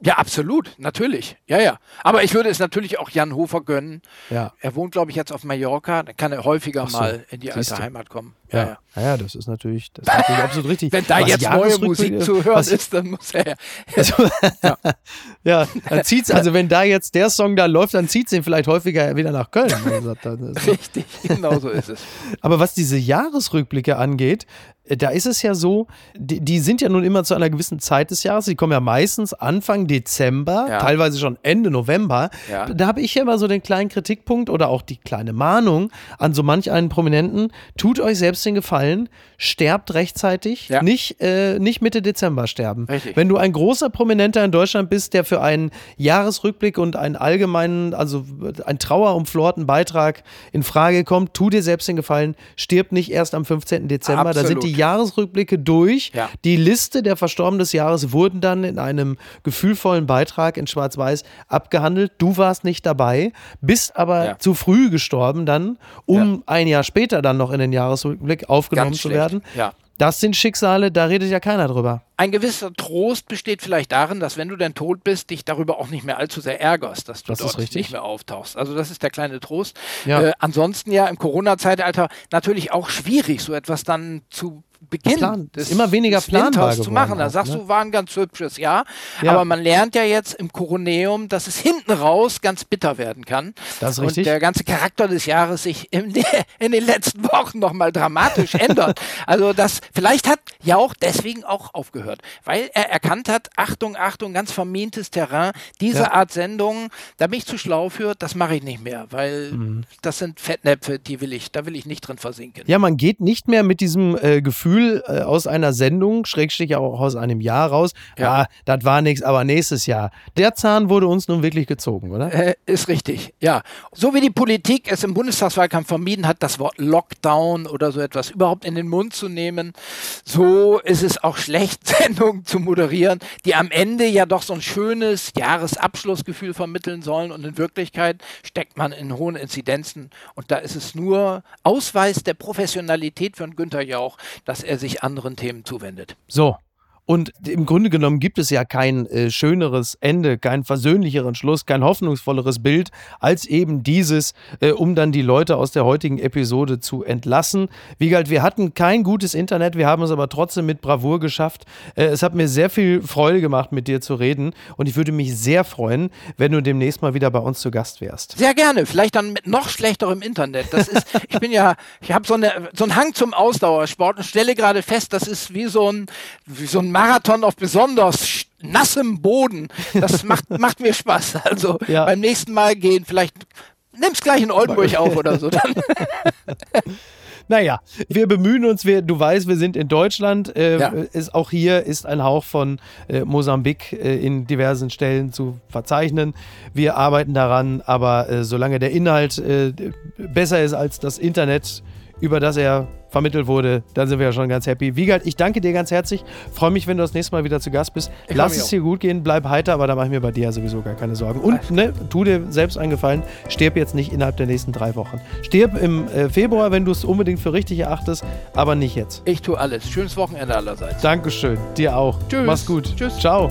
C: Ja, absolut, natürlich. Ja, ja. Aber ich würde es natürlich auch Jan Hofer gönnen.
A: Ja.
C: Er wohnt, glaube ich, jetzt auf Mallorca. Da kann er häufiger
A: so,
C: mal in die alte. Heimat kommen.
A: Ja, ja. ja, das ist natürlich, das ist natürlich absolut richtig.
C: Wenn da
A: Was
C: jetzt neue Musik zu hören ist, dann muss er.
A: Also, ja. dann zieht's, also wenn da jetzt der Song da läuft, dann zieht's ihn vielleicht häufiger wieder nach Köln. Also,
C: Richtig, genau so ist es.
A: Aber was diese Jahresrückblicke angeht, äh, da ist es ja so, die, die sind ja nun immer zu einer gewissen Zeit des Jahres. Die kommen ja meistens Anfang Dezember,
C: Ja.
A: teilweise schon Ende November.
C: Ja.
A: Da habe ich ja immer so den kleinen Kritikpunkt oder auch die kleine Mahnung an so manch einen Prominenten. Tut euch selbst den Gefallen, sterbt rechtzeitig,
C: Ja.
A: nicht, äh, nicht Mitte Dezember sterben.
C: Richtig.
A: Wenn du ein großer Prominenter in Deutschland bist, der für einen Jahresrückblick und einen allgemeinen, also einen trauerumflorten Beitrag in Frage kommt, tu dir selbst den Gefallen, stirb nicht erst am 15. Dezember. Da sind
C: Absolut.
A: die Jahresrückblicke durch.
C: Ja.
A: Die Liste der Verstorbenen des Jahres wurden dann in einem gefühlvollen Beitrag in Schwarz-Weiß abgehandelt. Du warst nicht dabei, bist aber
C: Ja.
A: zu früh gestorben dann, um ein Jahr später dann noch in den Jahresrückblick aufgenommen
C: Ganz
A: zu werden.
C: Ja.
A: Das sind Schicksale, da redet ja keiner drüber.
C: Ein gewisser Trost besteht vielleicht darin, dass wenn du denn tot bist, dich darüber auch nicht mehr allzu sehr ärgerst, dass du
A: Das
C: dort nicht mehr auftauchst. Also das ist der kleine Trost.
A: Ja.
C: Äh, ansonsten ja im Corona-Zeitalter natürlich auch schwierig, so etwas dann zu Beginn
A: Plan- ist immer weniger
C: des
A: planbar
C: zu machen. Da sagst
A: ne?
C: du, war ein ganz hübsches Jahr.
A: Ja.
C: Aber man lernt ja jetzt im Coroneum, dass es hinten raus ganz bitter werden kann.
A: Das ist
C: Und
A: richtig.
C: der ganze Charakter des Jahres sich im, in den letzten Wochen nochmal dramatisch ändert. Also das, vielleicht hat Jauch deswegen auch aufgehört, weil er erkannt hat, Achtung, Achtung, ganz vermintes Terrain, diese
A: Ja.
C: Art Sendung, da bin ich zu schlau für, das mache ich nicht mehr, weil
A: Mhm.
C: das sind Fettnäpfe, die will ich, da will ich nicht drin versinken.
A: Ja, man geht nicht mehr mit diesem äh, Gefühl äh, aus einer Sendung, Schrägstrich auch aus einem Jahr raus. Ja,
C: Ja.
A: das war nichts, aber nächstes Jahr. Der Zahn wurde uns nun wirklich gezogen, oder?
C: Äh, ist richtig, ja. So wie die Politik es im Bundestagswahlkampf vermieden hat, das Wort Lockdown oder so etwas überhaupt in den Mund zu nehmen, so ist es auch schlecht, Sendungen zu moderieren, die am Ende ja doch so ein schönes Jahresabschlussgefühl vermitteln sollen und in Wirklichkeit steckt man in hohen Inzidenzen und da ist es nur Ausweis der Professionalität von Günther Jauch, dass er sich anderen Themen zuwendet.
A: So. Und im Grunde genommen gibt es ja kein äh, schöneres Ende, keinen versöhnlicheren Schluss, kein hoffnungsvolleres Bild als eben dieses, äh, um dann die Leute aus der heutigen Episode zu entlassen. Wiegald, wir hatten kein gutes Internet, wir haben es aber trotzdem mit Bravour geschafft. Äh, es hat mir sehr viel Freude gemacht, mit dir zu reden und ich würde mich sehr freuen, wenn du demnächst mal wieder bei uns zu Gast wärst.
C: Sehr gerne, vielleicht dann mit noch schlechterem Internet. Das ist, ich bin ja, ich habe so, eine, so einen Hang zum Ausdauersport und stelle gerade fest, das ist wie so ein, wie so ein Marathon auf besonders nassem Boden. Das macht, macht mir Spaß. Also
A: Ja.
C: beim nächsten Mal gehen, vielleicht nimm's gleich in Oldenburg auf oder so. Dann.
A: Naja, wir bemühen uns, wir, du weißt, wir sind in Deutschland. Äh,
C: Ja.
A: ist, auch hier ist ein Hauch von äh, Mosambik äh, in diversen Stellen zu verzeichnen. Wir arbeiten daran, aber äh, solange der Inhalt äh, besser ist als das Internet, über das er vermittelt wurde, dann sind wir ja schon ganz happy. Wiegald, ich danke dir ganz herzlich. Freue mich, wenn du das nächste Mal wieder zu Gast bist.
C: Ich
A: Lass es
C: auch.
A: dir gut gehen, bleib heiter, aber da mache ich mir bei dir ja sowieso gar keine Sorgen. Und ne, tu dir selbst einen Gefallen, stirb jetzt nicht innerhalb der nächsten drei Wochen. Stirb im äh, Februar, wenn du es unbedingt für richtig erachtest, aber nicht jetzt.
C: Ich tue alles. Schönes Wochenende allerseits.
A: Dankeschön, dir auch.
C: Tschüss.
A: Mach's gut.
C: Tschüss.
A: Ciao.